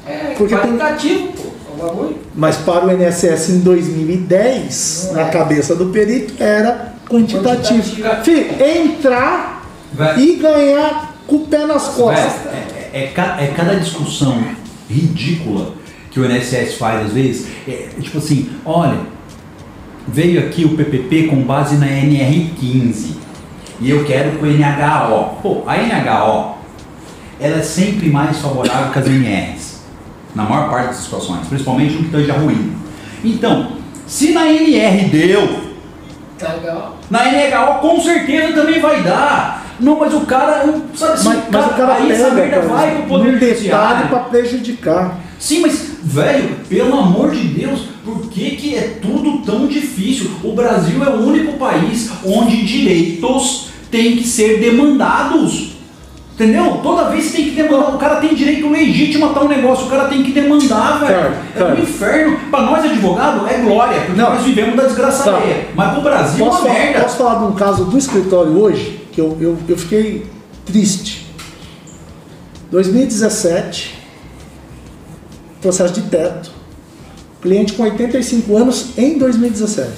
D: É
C: Porque tem-
D: pô. É.
C: Mas para o INSS em 2010,
D: Não é.
C: na cabeça do perito, era quantitativo.
D: Quantitativo.
C: Fih, entrar
B: Vai.
C: e ganhar com o pé nas costas.
B: É, é ca- é cada discussão ridícula que o INSS faz às vezes. É, tipo assim, olha, veio aqui o PPP com base na NR15 e eu quero com o NHO. Pô, a NHO ela é sempre mais favorável que as NRs, na maior parte das situações, principalmente no que tange a ruína. Então, se na NR deu,
D: Tá
B: na NHO com certeza também vai dar. Não, mas o cara, sabe assim,
C: Mas, mas o cara
B: aí essa
C: pega
B: merda
C: cara,
B: vai pro poder
C: detalhe
B: judiciário.
C: para prejudicar.
B: Sim, mas, velho, pelo amor de Deus, por que, que é tudo tão difícil? O Brasil é o único país onde direitos têm que ser demandados. Entendeu? Toda vez tem que demandar. O cara tem direito legítimo a tal negócio, o cara tem que demandar, velho.
C: Cara,
B: é
C: cara.
B: um inferno. Pra nós, advogado, é glória, porque
C: Não.
B: nós vivemos da desgraça
C: Tá.
B: alheia. Mas pro Brasil é
C: Posso
B: uma
C: falar,
B: merda.
C: posso falar de um caso do escritório hoje, que eu, eu, eu fiquei triste. 2017, processo de teto. Cliente com 85 anos em 2017.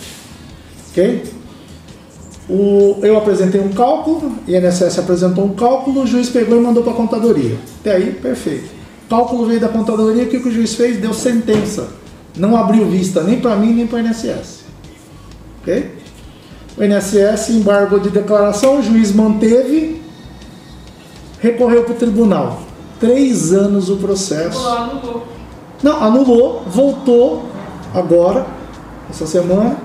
C: Ok? O, eu apresentei um cálculo, INSS apresentou um cálculo, o juiz pegou e mandou para a contadoria. Até aí, perfeito. Cálculo veio da contadoria, o que, que o juiz fez? Deu sentença. Não abriu vista nem para mim, nem para o INSS. Ok? O INSS embargou de declaração, o juiz manteve, recorreu para o tribunal. Três anos o processo.
D: Lá no louco.
C: Não, anulou, voltou agora, essa semana.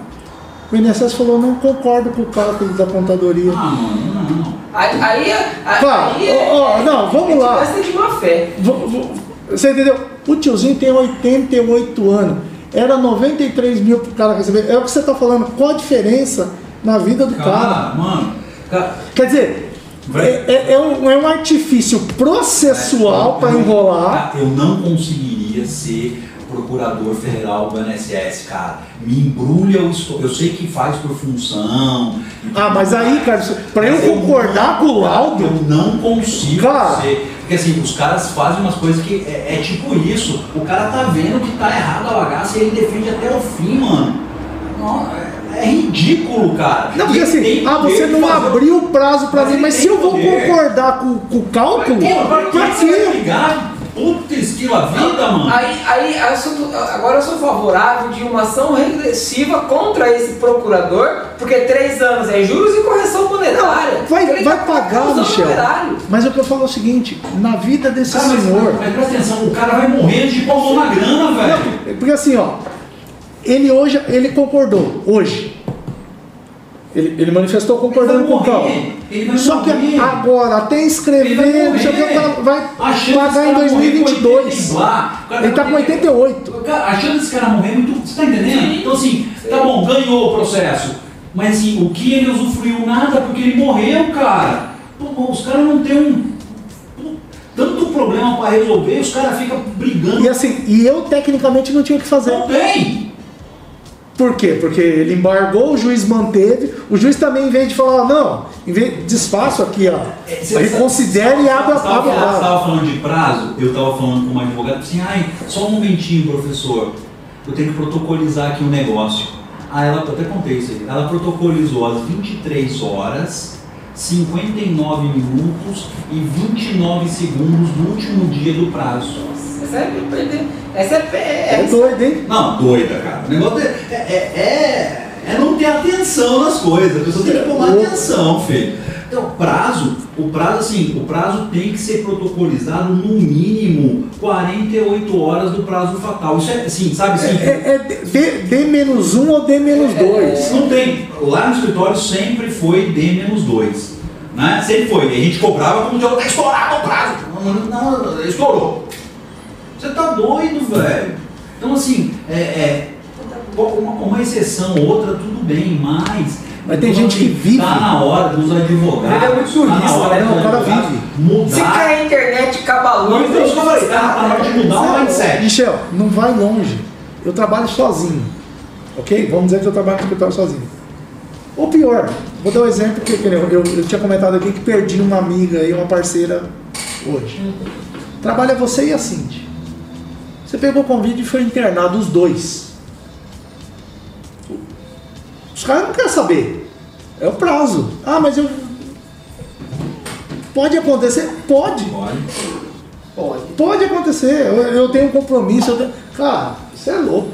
C: O INSS falou, não concordo com o cálculo da contadoria.
B: Ah, mano, não, não.
D: Aí, aí, aí,
C: Tá,
D: aí é-
C: ó, ó, não, vamos lá.
D: De má fé.
C: Vo- vo- Você entendeu? O tiozinho tem 88 anos. Era 93 mil pro cara receber. É o que você tá falando. Qual a diferença na vida do cara?
B: Cara, mano. Cara,
C: Quer dizer. É, é- é um, é um artifício processual para
B: não-
C: enrolar.
B: Eu não conseguiria ser procurador federal do INSS, cara. Me embrulha o estômago. Eu sei que faz por função.
C: Ah, mas aí, cara, para eu concordar com o
B: não-
C: laudo,
B: Eu não consigo
C: Cara.
B: ser. Porque assim, os caras fazem umas coisas que é, é tipo isso. O cara tá vendo que tá errado a bagaça e ele defende até o fim, mano. Não, é, é ridículo, cara.
C: Não, porque
B: E
C: assim, ah, você não
B: fazer-
C: abriu o prazo para
B: Mas
C: mim, mas se eu vou
B: poder.
C: concordar com, com o cálculo,
B: Pô, pra que
C: pra
B: você vai
C: quê?
B: brigar? Puta esquila vida, mano.
D: Aí, aí eu sou- agora eu sou favorável de uma ação regressiva contra esse procurador, porque três anos é juros e correção monetária.
C: Vai, vai
D: tá
C: pagar, Michel.
D: numerário.
C: Mas o que eu falo é o seguinte: na vida desse
B: Cara, mas,
C: senhor.
B: mas presta atenção, o cara vai morrer de pau na grana, velho.
C: Porque assim, ó, ele hoje, ele concordou, hoje. Ele, ele manifestou concordando
B: Ele
C: com
B: vai
C: o
B: morrer, ele vai
C: Só que
B: morrer.
C: agora, até
B: Ele vai
C: escrever, que, cara vai
B: chance
C: pagar em
B: cara morrer com
C: 2022.
B: 80 lá, o cara
C: Ele tá
B: vai
C: com
B: ter-
C: 88.
B: Cara, a chance desse cara morrer é muito. Você tá entendendo? Então assim, tá bom, ganhou o processo. Mas assim, o que ele usufruiu nada porque ele morreu, cara. Pô, os caras não têm um. Tanto problema pra resolver, os caras ficam brigando.
C: E assim, e eu tecnicamente não tinha o que fazer.
B: Não tem!
C: Por quê? Porque ele embargou, o juiz manteve. O juiz também, em vez de falar, não, em vez desfaço aqui, ó,
B: É,
C: reconsidere e
B: você-
C: abre a
B: você tava
C: abre a
B: falando- Você estava falando de prazo, eu estava falando com uma advogada assim, ai, só um momentinho, professor. Eu tenho que protocolizar aqui um negócio. Ah, ela, eu até contei isso aí. Ela protocolizou às 23 horas, 59 minutos e 29 segundos do último dia do prazo.
D: Pra perder. Essa é.
C: É
D: é,
C: doido, hein?
B: Não, doida, cara. O negócio é, é, é, é não ter atenção nas coisas. A pessoa tem que tomar atenção, filho. Então, prazo, o prazo, assim, o prazo tem que ser protocolizado no mínimo 48 horas do prazo fatal. Isso é assim, sabe assim?
C: É, é D, D menos um ou D menos dois.
B: Não tem. Lá no escritório sempre foi D-2. Né? Sempre foi. E a gente cobrava como se tá estourado o prazo. Não, não, não, estourou. Você tá doido, velho. Então assim, é, é, uma, uma exceção, outra, tudo bem, mas.
C: Mas tem gente que vive.
B: Tá na hora dos advogados.
D: Ele é muito
B: tá na hora
C: né? O cara vive.
B: Mudar.
D: Se quer a internet cabalão,
B: Não, então, eu falei, tá na hora de mudar o mindset.
C: Michel, não vai longe. Eu trabalho sozinho. Ok? Vamos dizer que eu trabalho no escritório sozinho. Ou pior, vou dar um exemplo que eu, eu, eu tinha comentado aqui que perdi uma amiga e uma parceira hoje. Trabalha você e a Cindy. Você pegou o convite e foi internado os dois. Os caras não querem saber. É o prazo. Ah, mas eu. Pode acontecer? Pode.
B: Pode.
D: Pode.
C: Pode acontecer, eu, eu tenho um compromisso. eu tenho- Cara, isso é louco.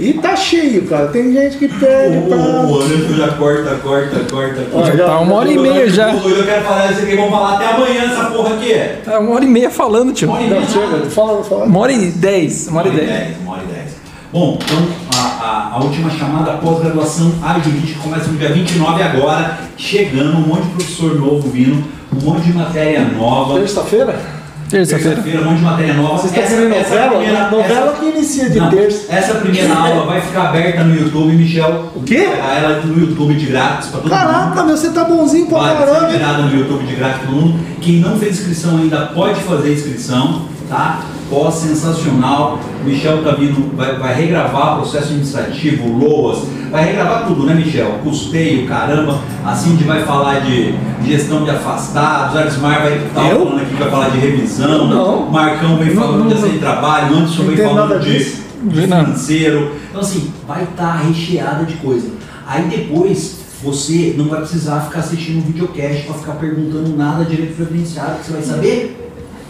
C: E tá cheio, cara. Tem gente que perde
B: O
C: prazo.
B: Anderson já corta, corta, corta, corta.
C: já-
A: Tá uma hora e meia já.
B: Eu quero falar isso aqui, vamos falar até amanhã essa porra aqui.
A: É uma hora e meia falando, tio.
B: Uma hora e meia.
C: Não, chega, fala, fala.
A: Uma hora e dez. Uma hora e dez.
B: Uma hora e dez. Bom, então a, a, a última chamada pós-graduação área jurídica começa no dia 29 agora, chegando, um monte de professor novo vindo, um monte de matéria nova.
C: Terça-feira?
A: Terça-feira.
B: Terça-feira, um monte de matéria nova.
C: Vocês estão querendo novela? novela que inicia de
B: não,
C: terça.
B: Essa primeira aula vai ficar aberta no YouTube, Michel.
C: O quê?
B: Ela no YouTube de grátis pra todo mundo.
C: Caraca, meu, você tá bonzinho pra
B: Vai ser
C: caramba. hein?
B: liberado no YouTube de grátis para todo mundo. Quem não fez inscrição ainda pode fazer inscrição, tá? Pós sensacional. Michel tá vindo, vai, vai regravar processo administrativo, LOAS, vai regravar tudo, né, Michel? Custeio, caramba. A Cindy vai falar de gestão de afastados, Arismar vai estar
C: Eu?
B: falando aqui, vai falar de revisão.
C: Não.
B: Marcão vem falando
C: não,
B: de
C: não.
B: de trabalho, Anderson
C: Não
B: vem falando de, de financeiro. Então, assim, vai estar recheada de coisa. Aí depois você não vai precisar ficar assistindo um videocast para ficar perguntando nada direito previdenciário, que você vai saber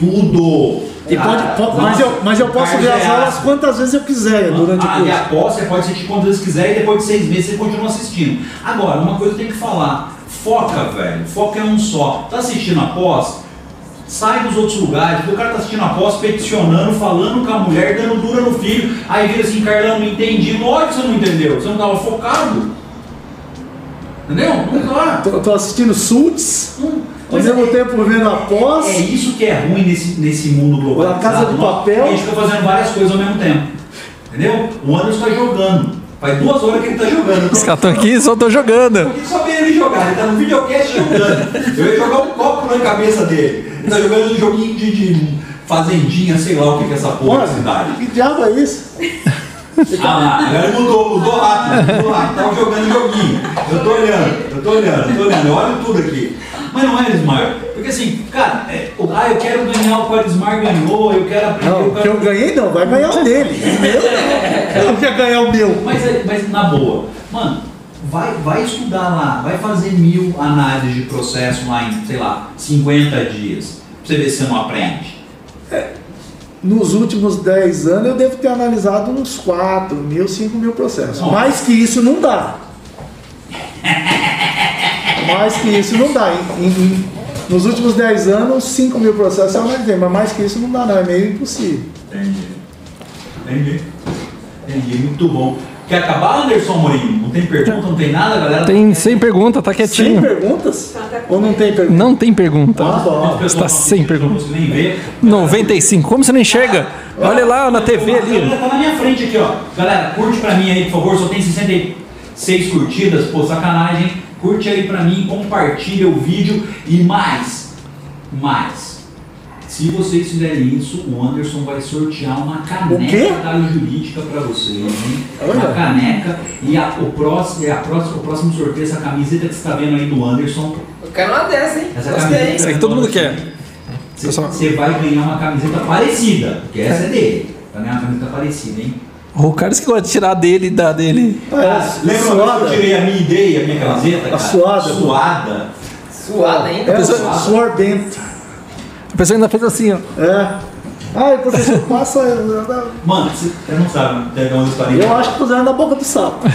B: tudo.
C: E pode,
B: Cara,
C: po- mas, eu, mas eu posso ver as aulas quantas vezes eu quiser durante o
B: ah, e
C: curso.
B: após você pode assistir quantas vezes quiser e depois de seis meses você continua assistindo. Agora, uma coisa eu tenho que falar: foca, velho. Foca é um só. Tá assistindo após? Sai dos outros lugares, porque o cara tá assistindo após, peticionando, falando com a mulher, dando dura no filho. Aí vira assim, Carlão, não entendi. Lógico que você não entendeu, você não tava focado. Entendeu? Não tá.
C: Tô, tô assistindo Suits,
B: Hum,
C: ao
B: mas
C: mesmo
B: é-
C: tempo vendo após.
B: É isso que é ruim nesse, nesse mundo globalizado.
C: La Casa de
B: nosso,
C: Papel.
B: A gente fica fazendo várias coisas ao mesmo tempo. Entendeu? O Anderson está jogando. Faz duas horas que ele está jogando.
A: Os caras estão aqui e só tô jogando.
B: Eu quis só ver ele jogar. Ele tá no videocast jogando. Eu ia jogar um copo na cabeça dele. Ele tá jogando um joguinho de, de fazendinha, sei lá o que que é essa porra de cidade.
C: que diabo é isso?
B: Ah lá, agora ele mudou, mudou rápido, mudou rápido. Tava jogando joguinho. Eu tô olhando, eu tô olhando, eu tô olhando, eu olho tudo aqui. Mas não é Elismar. Porque assim, cara, é, ah, eu quero ganhar o que o Elismar ganhou, eu quero aprender
C: Não,
B: o
C: que eu ganhei não, vai ganhar o dele. Não. Eu não quero ganhar o meu.
B: Mas, é- mas na boa, mano, vai, vai estudar lá, vai fazer mil análises de processo lá em, sei lá, 50 dias. Pra você ver se você não aprende.
C: Nos últimos 10 anos eu devo ter analisado uns 4 mil, 5 mil processos.
B: Nossa.
C: Mais que isso não dá. Mais que isso não dá. Em- em- nos últimos 10 anos, 5 mil processos eu analisei, mas mais que isso não dá, não. É meio impossível.
B: Entendi. Entendi. Entendi, muito bom. Quer acabar, Anderson Morim? Não tem pergunta, não tem nada, galera?
A: Tem sem pergunta, tá
C: Sem
A: quietinho.
C: perguntas? Ou não tem perguntas?
A: Não tem pergunta.
C: Ah, bom.
A: Está sem pergunta.
B: Não consigo nem ver.
A: 95. Como você não enxerga? Olha lá na TV
B: A
A: ali.
B: câmera tá na minha frente aqui, ó. Galera, curte pra mim aí, por favor. Só tem 66 curtidas. Pô, sacanagem. Curte aí pra mim, compartilha o vídeo. E mais, mais. Se vocês fizerem isso, o Anderson vai sortear uma
C: O quê?
B: caneca da jurídica pra vocês, hein?
C: Olha.
B: Uma caneca. E a, o, próximo, é a próxima, o próximo sorteio, essa camiseta que você tá vendo aí do Anderson.
D: Eu quero uma dessa, hein?
B: Essa
D: Gostei.
B: camiseta
A: Isso aí que todo mundo quer.
B: Você, você vai ganhar uma camiseta parecida, porque essa é dele. Vai ganhar uma camiseta parecida, hein?
A: O cara que gosta de tirar dele e dar dele.
C: Ah, é,
B: lembra quando eu tirei a minha ideia, a minha camiseta?
C: A
B: cara?
C: suada.
B: Suada.
D: Suada ainda.
C: É,
A: pessoa-
C: suor bento.
A: A pessoa ainda fez assim, ó.
C: É. Ai, professor, passa.
B: Mano, você não sabe, tem uma história
C: Eu acho que puseram na boca do sapo.
B: na,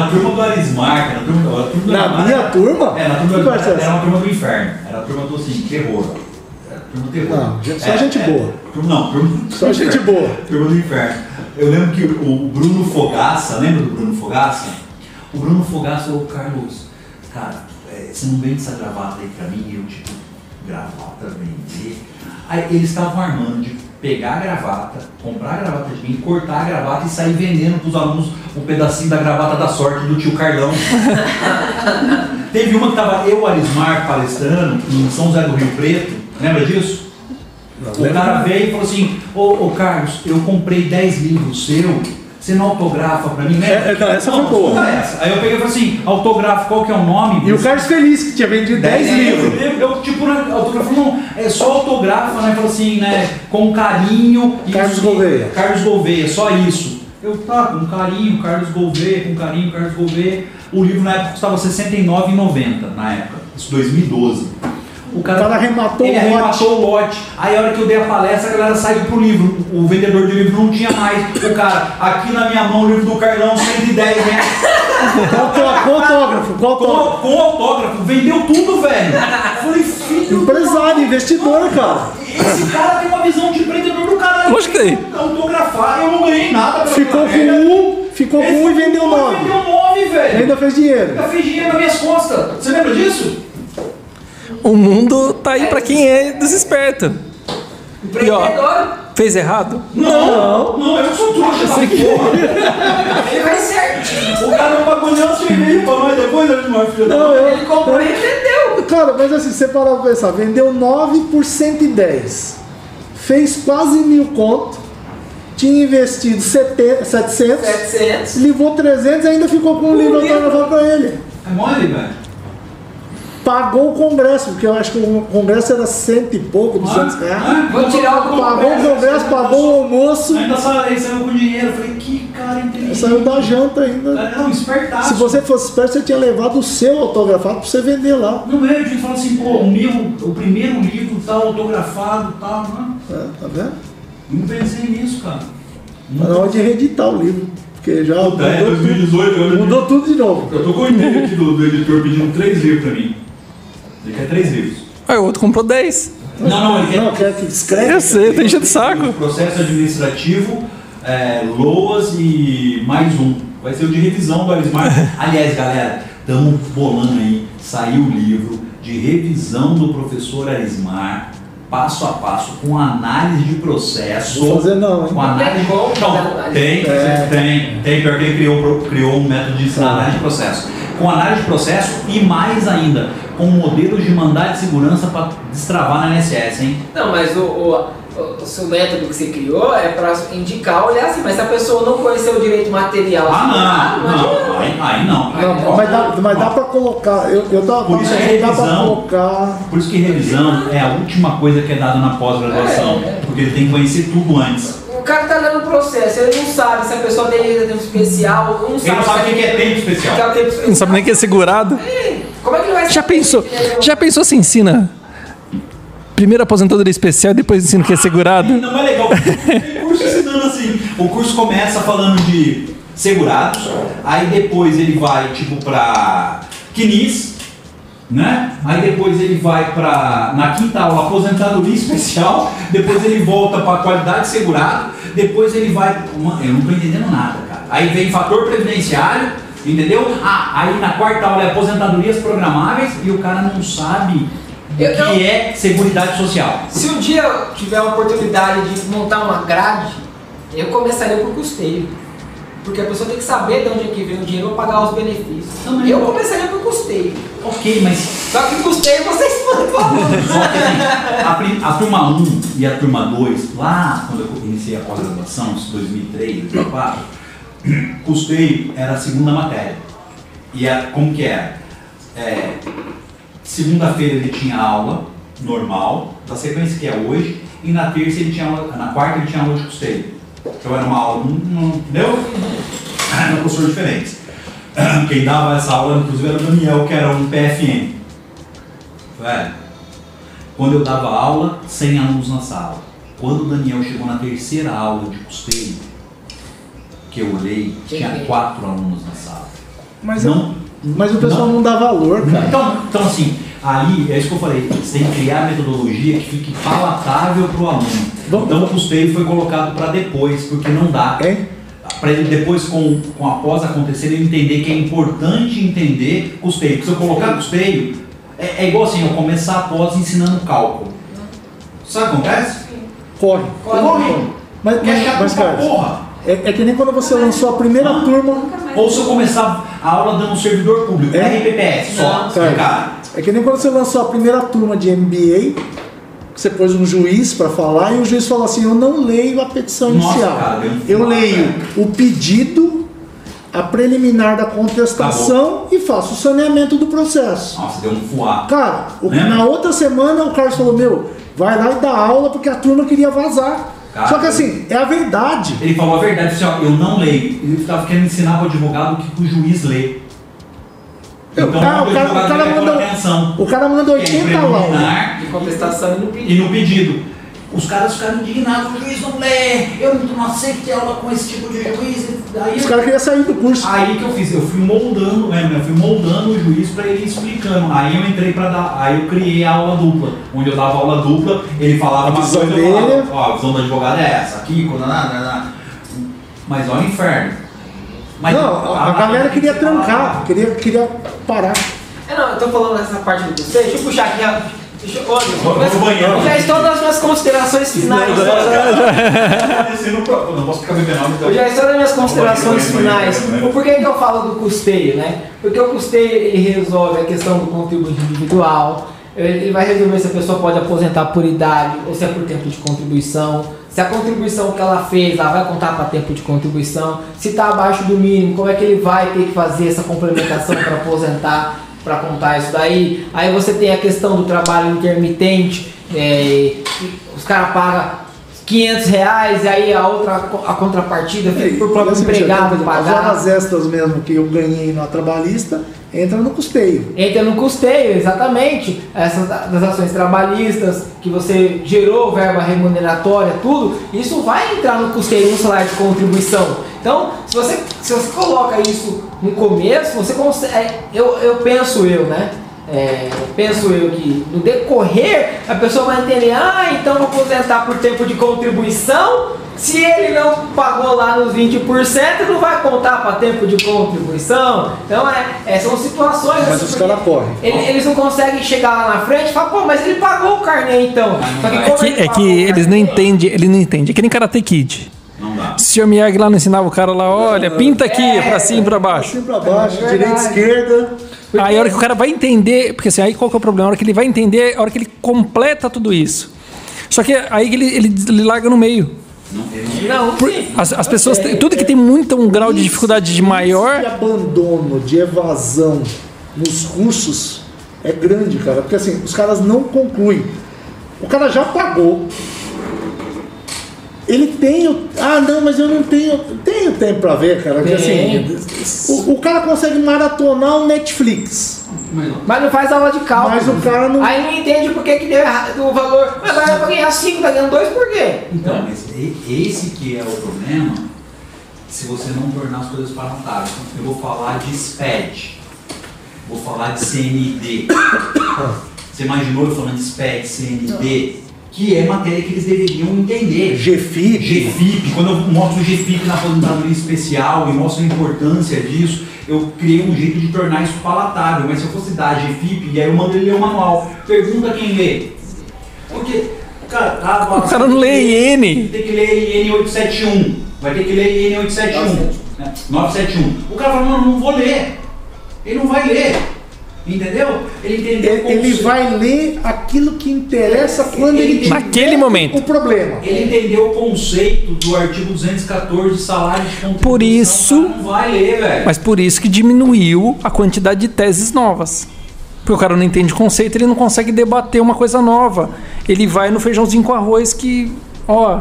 B: na turma do Arismar, cara, na turma, a turma do
C: Na
B: Arismar
C: minha turma?
B: É, na turma
C: Que
B: do
C: essa?
B: Era uma turma do inferno. Era a turma do assim, terror. Turma do terror.
C: Não, gente- só gente boa.
B: turma- não, turma do
C: Só gente boa.
B: Turma do inferno. Eu lembro que o Bruno Fogaça, lembra do Bruno Fogaça? O Bruno Fogaça falou, Carlos, cara, é, você não vende essa gravata aí pra mim? E eu, tipo, gravata vender? Aí eles estavam armando de pegar a gravata, comprar a gravata de mim, cortar a gravata e sair vendendo pros alunos um pedacinho da gravata da sorte do tio Carlão. Teve uma que tava eu, Arismar, palestrando em São José do Rio Preto, lembra disso? O cara veio e falou assim, ô, ô Carlos, eu comprei 10 livros seu, você não autografa pra mim, né?
C: É, é, não, essa foi boa.
B: essa. Aí eu peguei e falei assim, autografa, qual que é o nome?
C: E o Carlos Feliz, que tinha vendido 10 livros.
B: Eu, eu, tipo, né, autógrafo, não, é só autografa, né? Falou assim, né? Com carinho.
C: Carlos Gouveia.
B: Carlos Gouveia, só isso. Eu, tá, com carinho, Carlos Gouveia, com carinho, Carlos Gouveia. O livro na época custava R$ 69,90, na época, isso 2012. O
C: O cara arrematou
B: ele
C: o lote.
B: arrematou o lote. Aí a hora que eu dei a palestra, a galera saiu pro livro. O vendedor de livro não tinha mais. O cara, aqui na minha mão o livro do Carlão, 110 reais.
C: Qual que é o- qual autógrafo? Qual
B: Com,
C: autógrafo?
B: com autógrafo, vendeu tudo, velho. Falei, filho.
C: Empresário, investidor, cara.
B: Esse cara tem uma visão de empreendedor do caralho.
A: Lógico que tem.
B: Autografar, eu não ganhei nada. pra
C: Ficou com um, ficou com um e vendeu
B: com
C: nove.
B: Vendeu nove, velho.
C: Ainda fez dinheiro.
B: Ainda fez dinheiro nas minhas costas. Você lembra disso?
A: O mundo tá aí pra quem é desesperto. E ó,
D: Empreendedor,
A: fez errado?
B: Não. Não, eu sou trouxa essa porra.
D: ele vai certinho.
B: O cara não pagou nem um cerveja pra nós depois, né, meu filho?
C: Não, eu,
D: Ele comprou e vendeu.
C: Cara, mas assim, você parar pra pensar, vendeu 9 por 110. Fez quase mil conto. Tinha investido 70, 700.
D: 700.
C: Levou 300 e ainda ficou com um livro
D: livro.
C: autografado pra ele.
B: É mole, velho.
C: Pagou o congresso, porque eu acho que o congresso era cento e pouco, 200 reais.
D: Vou tirar o
C: Pagou o congresso, pagou o almoço.
B: Ainda sa- ele saiu com dinheiro. Eu falei, que cara inteligente.
C: Saiu da janta ainda.
B: Cara, Não, espertaço.
C: Se você fosse esperto, você tinha levado o seu autografado pra você vender lá.
B: Não é, a gente fala assim, pô, o meu, o primeiro livro tá autografado e tal, né?
C: É, tá vendo?
B: Não pensei nisso, cara.
C: Tá na hora de reeditar o livro. Porque já
B: Puta, é,
C: mudou, tudo,
B: 2018, eu,
C: mudou tudo de novo.
B: eu tô com o e-mail aqui do, do editor pedindo três livros pra mim. Ele quer três livros.
A: Aí o outro comprou 10.
B: Não, não, ele quer
C: Não, quer que escreve.
A: Eu sei, tá enchendo o saco.
B: Processo administrativo, é, LOAS e mais um. Vai ser o de revisão do Arismar. Aliás, galera, estamos bolando aí. Saiu o livro de revisão do professor Arismar, passo a passo, com análise de processo.
C: Vou fazer não, hein?
B: Com análise Não,
D: análise?
B: tem,
C: É.
B: tem, tem. Pior que ele criou, criou um método de ensinar análise de processo. Com análise de processo e mais ainda, com modelos de mandar de segurança para destravar na NSS, hein?
D: Não, mas o, o, o- seu método que você criou é pra indicar, olhar assim, mas se a pessoa não conhecer o direito material,
B: Ah, não,
D: adianta.
B: não, aí, aí não.
C: Não, mas dá, mas dá pra colocar. Eu, eu tava
B: Por isso é
C: que dá colocar.
B: Por isso que revisão é a última coisa que é dada na pós-graduação,
D: É, é.
B: porque ele tem que conhecer tudo antes.
D: O cara tá lendo o processo, ele não sabe se a pessoa tem tempo especial, não sabe,
B: Ele não sabe o que que é tempo especial.
D: que é tempo especial.
A: Não sabe nem que é segurado.
D: Como é que ele vai
A: Já pensou?
D: é
A: Já pensou se ensina? Primeiro aposentadoria especial e depois ensina que é segurado?
B: Não é legal. Tem curso ensinando assim. O curso começa falando de segurados, aí depois ele vai tipo pra quinis, né? Aí depois ele vai pra na quinta aula aposentadoria especial, depois ele volta pra qualidade segurado, depois ele vai, eu não tô entendendo nada, cara. Aí vem fator previdenciário, entendeu? Ah, aí na quarta aula é aposentadorias programáveis e o cara não sabe o
D: Eu- eu-
B: que é seguridade social.
D: Se um dia eu tiver a oportunidade de montar uma grade, eu começaria por custeio. Porque a pessoa tem que saber de onde é que vem o dinheiro para pagar os benefícios.
B: Também.
D: Eu começaria por custeio.
B: Ok, mas
D: Só que custeio vocês podem
B: a, a turma 1 e a turma 2, lá quando eu iniciei a pós-graduação, em 2003, 2004, custeio era a segunda matéria. E a, como que era? É, Segunda-feira ele tinha aula normal, da sequência que é hoje, e na terça ele tinha aula, na quarta ele tinha aula de custeio. Então era uma aula, não, entendeu? Eram professores diferentes. Quem dava essa aula, inclusive, era o Daniel, que era um PFM. Velho. Quando eu dava aula, 100 alunos na sala. Quando o Daniel chegou na terceira aula de custeio, que eu olhei, tinha quatro alunos na sala.
C: Mas,
B: Não,
C: mas o pessoal não, dá valor, cara.
B: Então, então, assim, aí é isso que eu falei, você tem que criar metodologia que fique palatável para o aluno.
C: Vamos-
B: Então o custeio foi colocado para depois, porque não dá.
C: Hein?
B: Para ele depois, com, com a pós acontecer, ele entender que é importante entender custeio. Porque se eu colocar custeio, é, é igual assim, eu começar a pós ensinando cálculo. Sabe o que acontece?
C: Corre.
B: Corre.
C: Mas,
B: é
C: mas,
B: chato
C: mas
B: pra
C: cara,
B: porra.
C: É, é que nem quando você lançou a primeira
B: Ah.
C: turma.
B: Ou se eu começar a aula dando um servidor público,
C: É?
B: RPPS, só,
C: Cara,
B: cara.
C: É que nem quando você lançou a primeira turma de MBA, que você pôs um juiz para falar e o juiz falou assim: Eu não leio a petição
B: Nossa,
C: inicial.
B: cara,
C: eu leio
B: cara.
C: o pedido, a preliminar da contestação e faço o saneamento do processo.
B: Nossa, deu um fuá.
C: Cara, o-
B: Lembra?
C: na outra semana o Carlos falou: Meu, vai lá e dá aula porque a turma queria vazar.
B: Cara,
C: Só que assim, é a verdade.
B: Ele falou a verdade, assim, ó, eu não leio. Ele estava querendo ensinar para o advogado o que o juiz lê.
C: Eu-
B: Então,
C: ah,
B: o
C: cara- o cara
B: atenção.
C: O cara
B: é
C: 80 aulas.
B: preliminar
D: De contestação e no pedido.
B: Os caras ficaram indignados, o juiz não lê, eu não aceito ter aula com esse tipo de juiz. Aí,
C: Os caras queriam sair do curso.
B: aí que eu fiz, eu fui moldando, né, eu fui moldando o juiz para ele ir explicando. Aí eu entrei para dar, aí eu criei a aula dupla, onde eu dava aula dupla, ele falava
C: A
B: uma
C: visão
B: coisa, eu falava,
C: dele.
B: ó, a visão do advogado é essa, aqui, quando nada, nada. Mas olha o inferno. Mas
C: Não, a, a galera queria trancar, queria, queria parar.
D: É, não, eu tô falando nessa parte do custeio. Deixa eu puxar aqui. já- Deixa eu, olha,
B: no banheiro.
D: já estou nas minhas considerações finais.
B: Não posso ficar bebendo água, então.
D: Eu já estou nas minhas considerações finais.
B: né?
D: O porquê que eu falo do custeio, né? Porque o custeio ele resolve a questão do contribuinte individual. Ele ele vai resolver se a pessoa pode aposentar por idade ou se é por tempo de contribuição. Se a contribuição que ela fez, ela vai contar para tempo de contribuição. Se está abaixo do mínimo, como é que ele vai ter que fazer essa complementação para aposentar, para contar isso daí? Aí você tem a questão do trabalho intermitente. é, os caras pagam 500 reais e aí a outra a contrapartida fica pro próprio
C: Assim,
D: empregado
C: As
D: pagar.
C: horas extras mesmo que eu ganhei na trabalhista entra no custeio.
D: Entra no custeio, exatamente. Essas da- das ações trabalhistas que você gerou verba remuneratória, tudo, isso vai entrar no custeio, no salário de contribuição. Então, se você, se você coloca isso no começo, você consegue. Eu, eu penso eu, né? É, penso eu que no decorrer a pessoa vai entender, ah, então vou aposentar por tempo de contribuição. Se ele não pagou lá nos 20%, não vai contar para tempo de contribuição. Então, é, é, são situações.
C: Mas
D: assim,
C: os caras correm.
D: ele- Eles não conseguem chegar lá na frente e falar, pô, mas ele pagou o carnê então. Só que
A: É que,
D: ele
A: é que eles não entendem, ele não entende. É que nem Karate Kid.
B: Não dá.
A: O. Miyagi lá não ensinava o cara lá, olha, pinta aqui, pra cima e pra baixo.
C: Assim pra baixo,
D: É
C: direita,
D: verdade.
C: Esquerda.
A: Aí a hora que o cara vai entender, porque assim, aí qual que é o problema? A hora que ele vai entender, a hora que ele completa tudo isso. Só que aí ele, ele, ele larga no meio.
B: Não,
A: Por- as, as pessoas, têm- tudo que tem muito um grau de dificuldade de maior,
C: Esse abandono, de evasão nos cursos é grande, cara. Porque assim, os caras não concluem. O cara já pagou. Ele tem o. Ah, não, mas eu não tenho. Tenho tempo pra ver, cara. Porque assim. O, o cara consegue maratonar o Netflix.
D: Mas não faz aula de cálculo.
C: Mas o cara não-
D: Aí não entende por que, que deu errado o valor. Mas vai pra ganhar 5, tá ganhando 2 por quê?
B: Então, mas esse que é o problema se você não tornar as coisas palatáveis. Eu vou falar de SPED, vou falar de CND. Você imaginou eu falando de SPED, CND? Que é matéria que eles deveriam entender.
C: GFIP.
B: GFIP, quando eu mostro o GFIP na aposentadoria especial e mostro a importância disso, eu criei um jeito de tornar isso palatável. Mas se eu fosse dar GFIP, e aí eu mando ele ler o manual, pergunta quem lê. Porque, cara, ah,
A: o cara não lê IN.
B: tem que ler IN 871. Vai ter que ler IN 871. né? 971. O cara fala, não, não vou ler. Ele não vai ler. Entendeu? Ele entendeu
C: Ele,
B: como
C: ele
B: se-
C: vai ler aquilo que interessa quando ele tiver
A: Naquele momento.
C: o problema.
B: Ele entendeu o conceito do artigo 214 de salário de contribuição.
A: Por isso-
B: o Não vai ler, velho.
A: Mas por isso que diminuiu a quantidade de teses novas. Porque o cara não entende conceito, ele não consegue debater uma coisa nova. Ele vai no feijãozinho com arroz que, ó,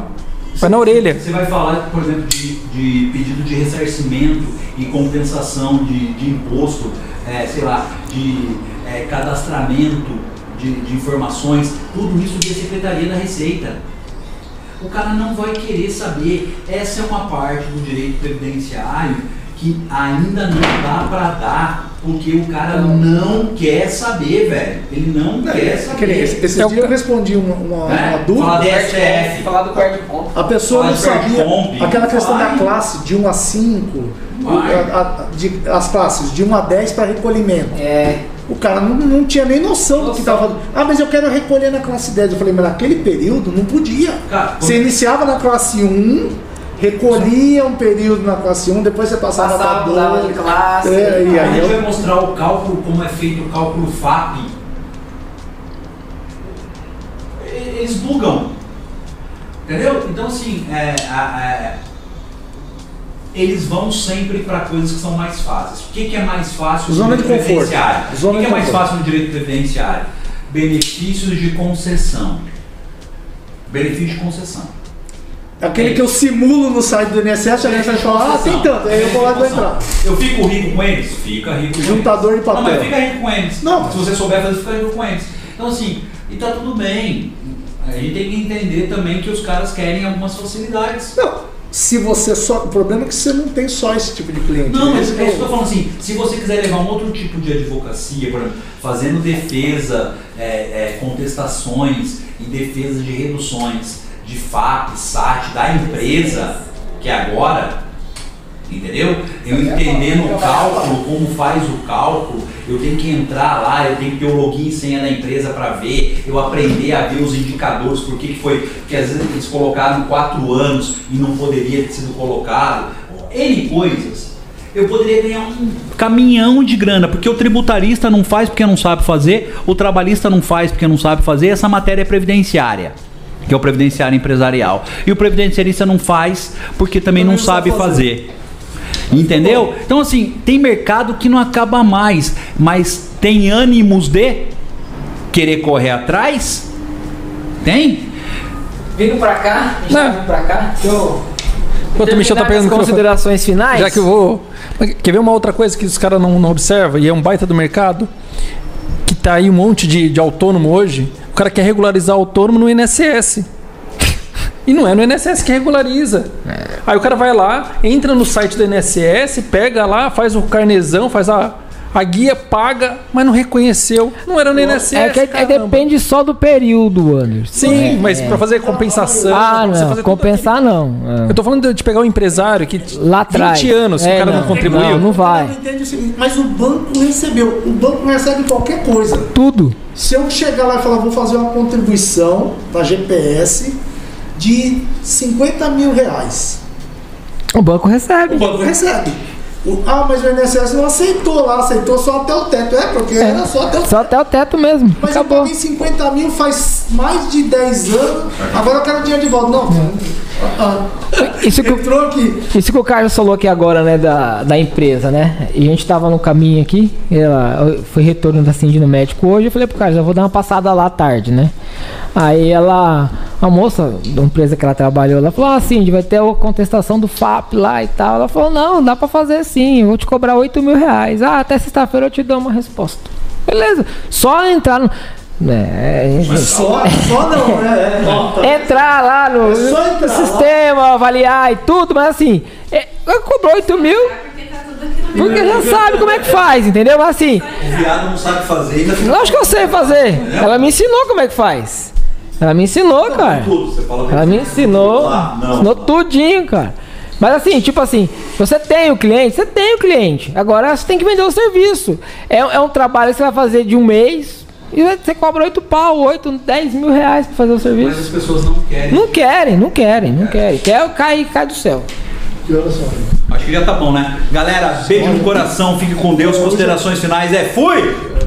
A: vai na orelha.
B: Você vai falar, por exemplo, de, de pedido de ressarcimento e compensação de, de imposto, é, sei lá, de é, cadastramento de, de informações, tudo isso via Secretaria da Receita. O cara não vai querer saber. Essa é uma parte do direito previdenciário que ainda não dá para dar, porque o cara não quer saber, velho. Ele não quer saber.
C: Esse, esse
A: É o
C: dia eu respondi uma, uma,
B: Né?
C: uma dúvida.
B: Falar de STF.
G: Falar do card ponto.
C: A pessoa não sabia
B: Comp.
C: aquela questão
B: Vai.
C: da classe de 1 a 5,
B: Vai.
C: a- a- de- as classes de 1 a 10 para recolhimento.
G: É.
C: O cara não, não tinha nem noção, do que estava fazendo. Ah, mas eu quero recolher na classe 10. Eu falei, mas naquele período não podia.
B: Cara,
C: Você iniciava na classe 1, recolhia um período na classe 1, depois você passava, para
G: de
C: 2.
G: classe.
C: É, e
B: a gente
C: eu-
B: vai mostrar o cálculo, como é feito o cálculo FAP. Eles bugam. Entendeu? Então, assim, é, a- é, eles vão sempre para coisas que são mais fáceis. O que, que é mais fácil no
C: Zona
B: direito previdenciário? O que, que é mais fácil no direito previdenciário? Benefícios de concessão. Benefício de concessão.
C: Aquele que eu simulo no site do INSS, a gente vai falar, ah, tem tanto, aí eu vou lá e vou entrar.
B: Eu fico rico com eles? Fica rico com
C: Juntador
B: eles.
C: de papel.
B: Não, mas fica rico com eles.
C: Não.
B: Se você souber fazer, fica rico com eles. Então assim, e tá tudo bem. A gente tem que entender também que os caras querem algumas facilidades.
C: Não, se você só. O problema é que você não tem só esse tipo de cliente.
B: Não, mas
C: Esse
B: é
C: é
B: isso que eu tô falando assim, se você quiser levar um outro tipo de advocacia, por exemplo, fazendo defesa, é, é, contestações e defesa de reduções de FAP, SAT da empresa, que é agora, entendeu? Eu entendendo o cálculo, como faz o cálculo, eu tenho que entrar lá, eu tenho que ter o login e senha da empresa para ver, eu aprender a ver os indicadores, por que que foi, porque às vezes eles colocaram quatro anos e não poderia ter sido colocado, N coisas. Eu poderia ganhar um caminhão de grana, porque o tributarista não faz porque não sabe fazer, o trabalhista não faz porque não sabe fazer, essa matéria é previdenciária, que é o previdenciário empresarial. E o previdenciarista não faz porque também não,
C: Também não
B: sabe
C: sabe
B: fazer. Entendeu? Então, assim, tem mercado que não acaba mais, mas tem ânimos de querer correr atrás? Tem?
G: Vindo pra cá, a gente
A: Não.
G: tá vindo pra cá. Eu.
A: Enquanto o Michel tá pegando
G: considerações finais.
A: Já que eu vou. Quer ver uma outra coisa que os caras não, não observam? E é um baita do mercado? Que tá aí um monte de, de autônomo hoje. O cara quer regularizar autônomo no INSS. E não é no INSS que regulariza. Aí o cara vai lá, entra no site do INSS, pega lá, faz o carnezão, faz a, a guia, paga, mas não reconheceu. Não era no INSS.
D: É que é-
A: caramba.
D: depende só do período, Anderson.
A: Sim, mas pra fazer compensação.
D: Ah, não. Compensar não. É.
A: Eu tô falando de pegar um empresário que
D: Lá atrás.
A: 20 anos que
D: É,
A: o cara não, contribuiu.
D: Não, não
C: O
D: vai.
C: não o mas o banco recebeu. O banco recebe qualquer coisa.
D: Tudo.
C: Se eu chegar lá e falar, vou fazer uma contribuição da GPS de 50 mil reais,
D: O banco
C: o
D: recebe.
C: banco recebe. O- ah, mas o INSS não aceitou lá, aceitou só até o teto. É, porque era só até o
D: Só até o teto mesmo.
C: Mas
D: Acabou.
C: eu paguei 50 mil faz mais de 10 anos, agora eu quero dinheiro de volta. Não, ah,
D: Isso que, o-
C: entrou aqui.
D: isso que o Carlos falou aqui agora, né, da, da empresa, né? E a gente tava no caminho aqui, ela foi retorno da Cindy no médico hoje, eu falei pro Carlos, eu vou dar uma passada lá à tarde, né? Aí ela, a moça da empresa que ela trabalhou, ela falou, ah, Cindy, vai ter a contestação do FAP lá e tal. Ela falou, não, dá pra fazer sim, eu vou te cobrar 8 mil reais. Ah, até sexta-feira eu te dou uma resposta. Beleza, só entrar no... É, gente,
C: Só, só não, né? É,
D: entrar lá no,
C: É entrar
D: no
C: lá.
D: sistema, avaliar e tudo, mas assim, é, cobrou 8 mil, porque já sabe como é que faz, entendeu? Mas assim,
B: O viado não sabe fazer, ainda
D: lógico que eu sei fazer. Ela me ensinou como é que faz. Ela me ensinou, cara.
B: tudo. Você fala
D: Ela me ensinou,
B: não.
D: ensinou tudinho, cara. Mas assim, tipo assim, você tem o cliente, você tem o cliente. Agora você tem que vender o serviço. É, é um trabalho que você vai fazer de um mês e você cobra 8 pau, 8, 10 mil reais pra fazer o
B: Mas
D: serviço.
B: as pessoas não querem.
D: Não querem, não querem, não querem. Quer cair, cai do céu.
B: Acho que já tá bom, né? Galera, beijo no coração, fique com Deus. Considerações finais é fui!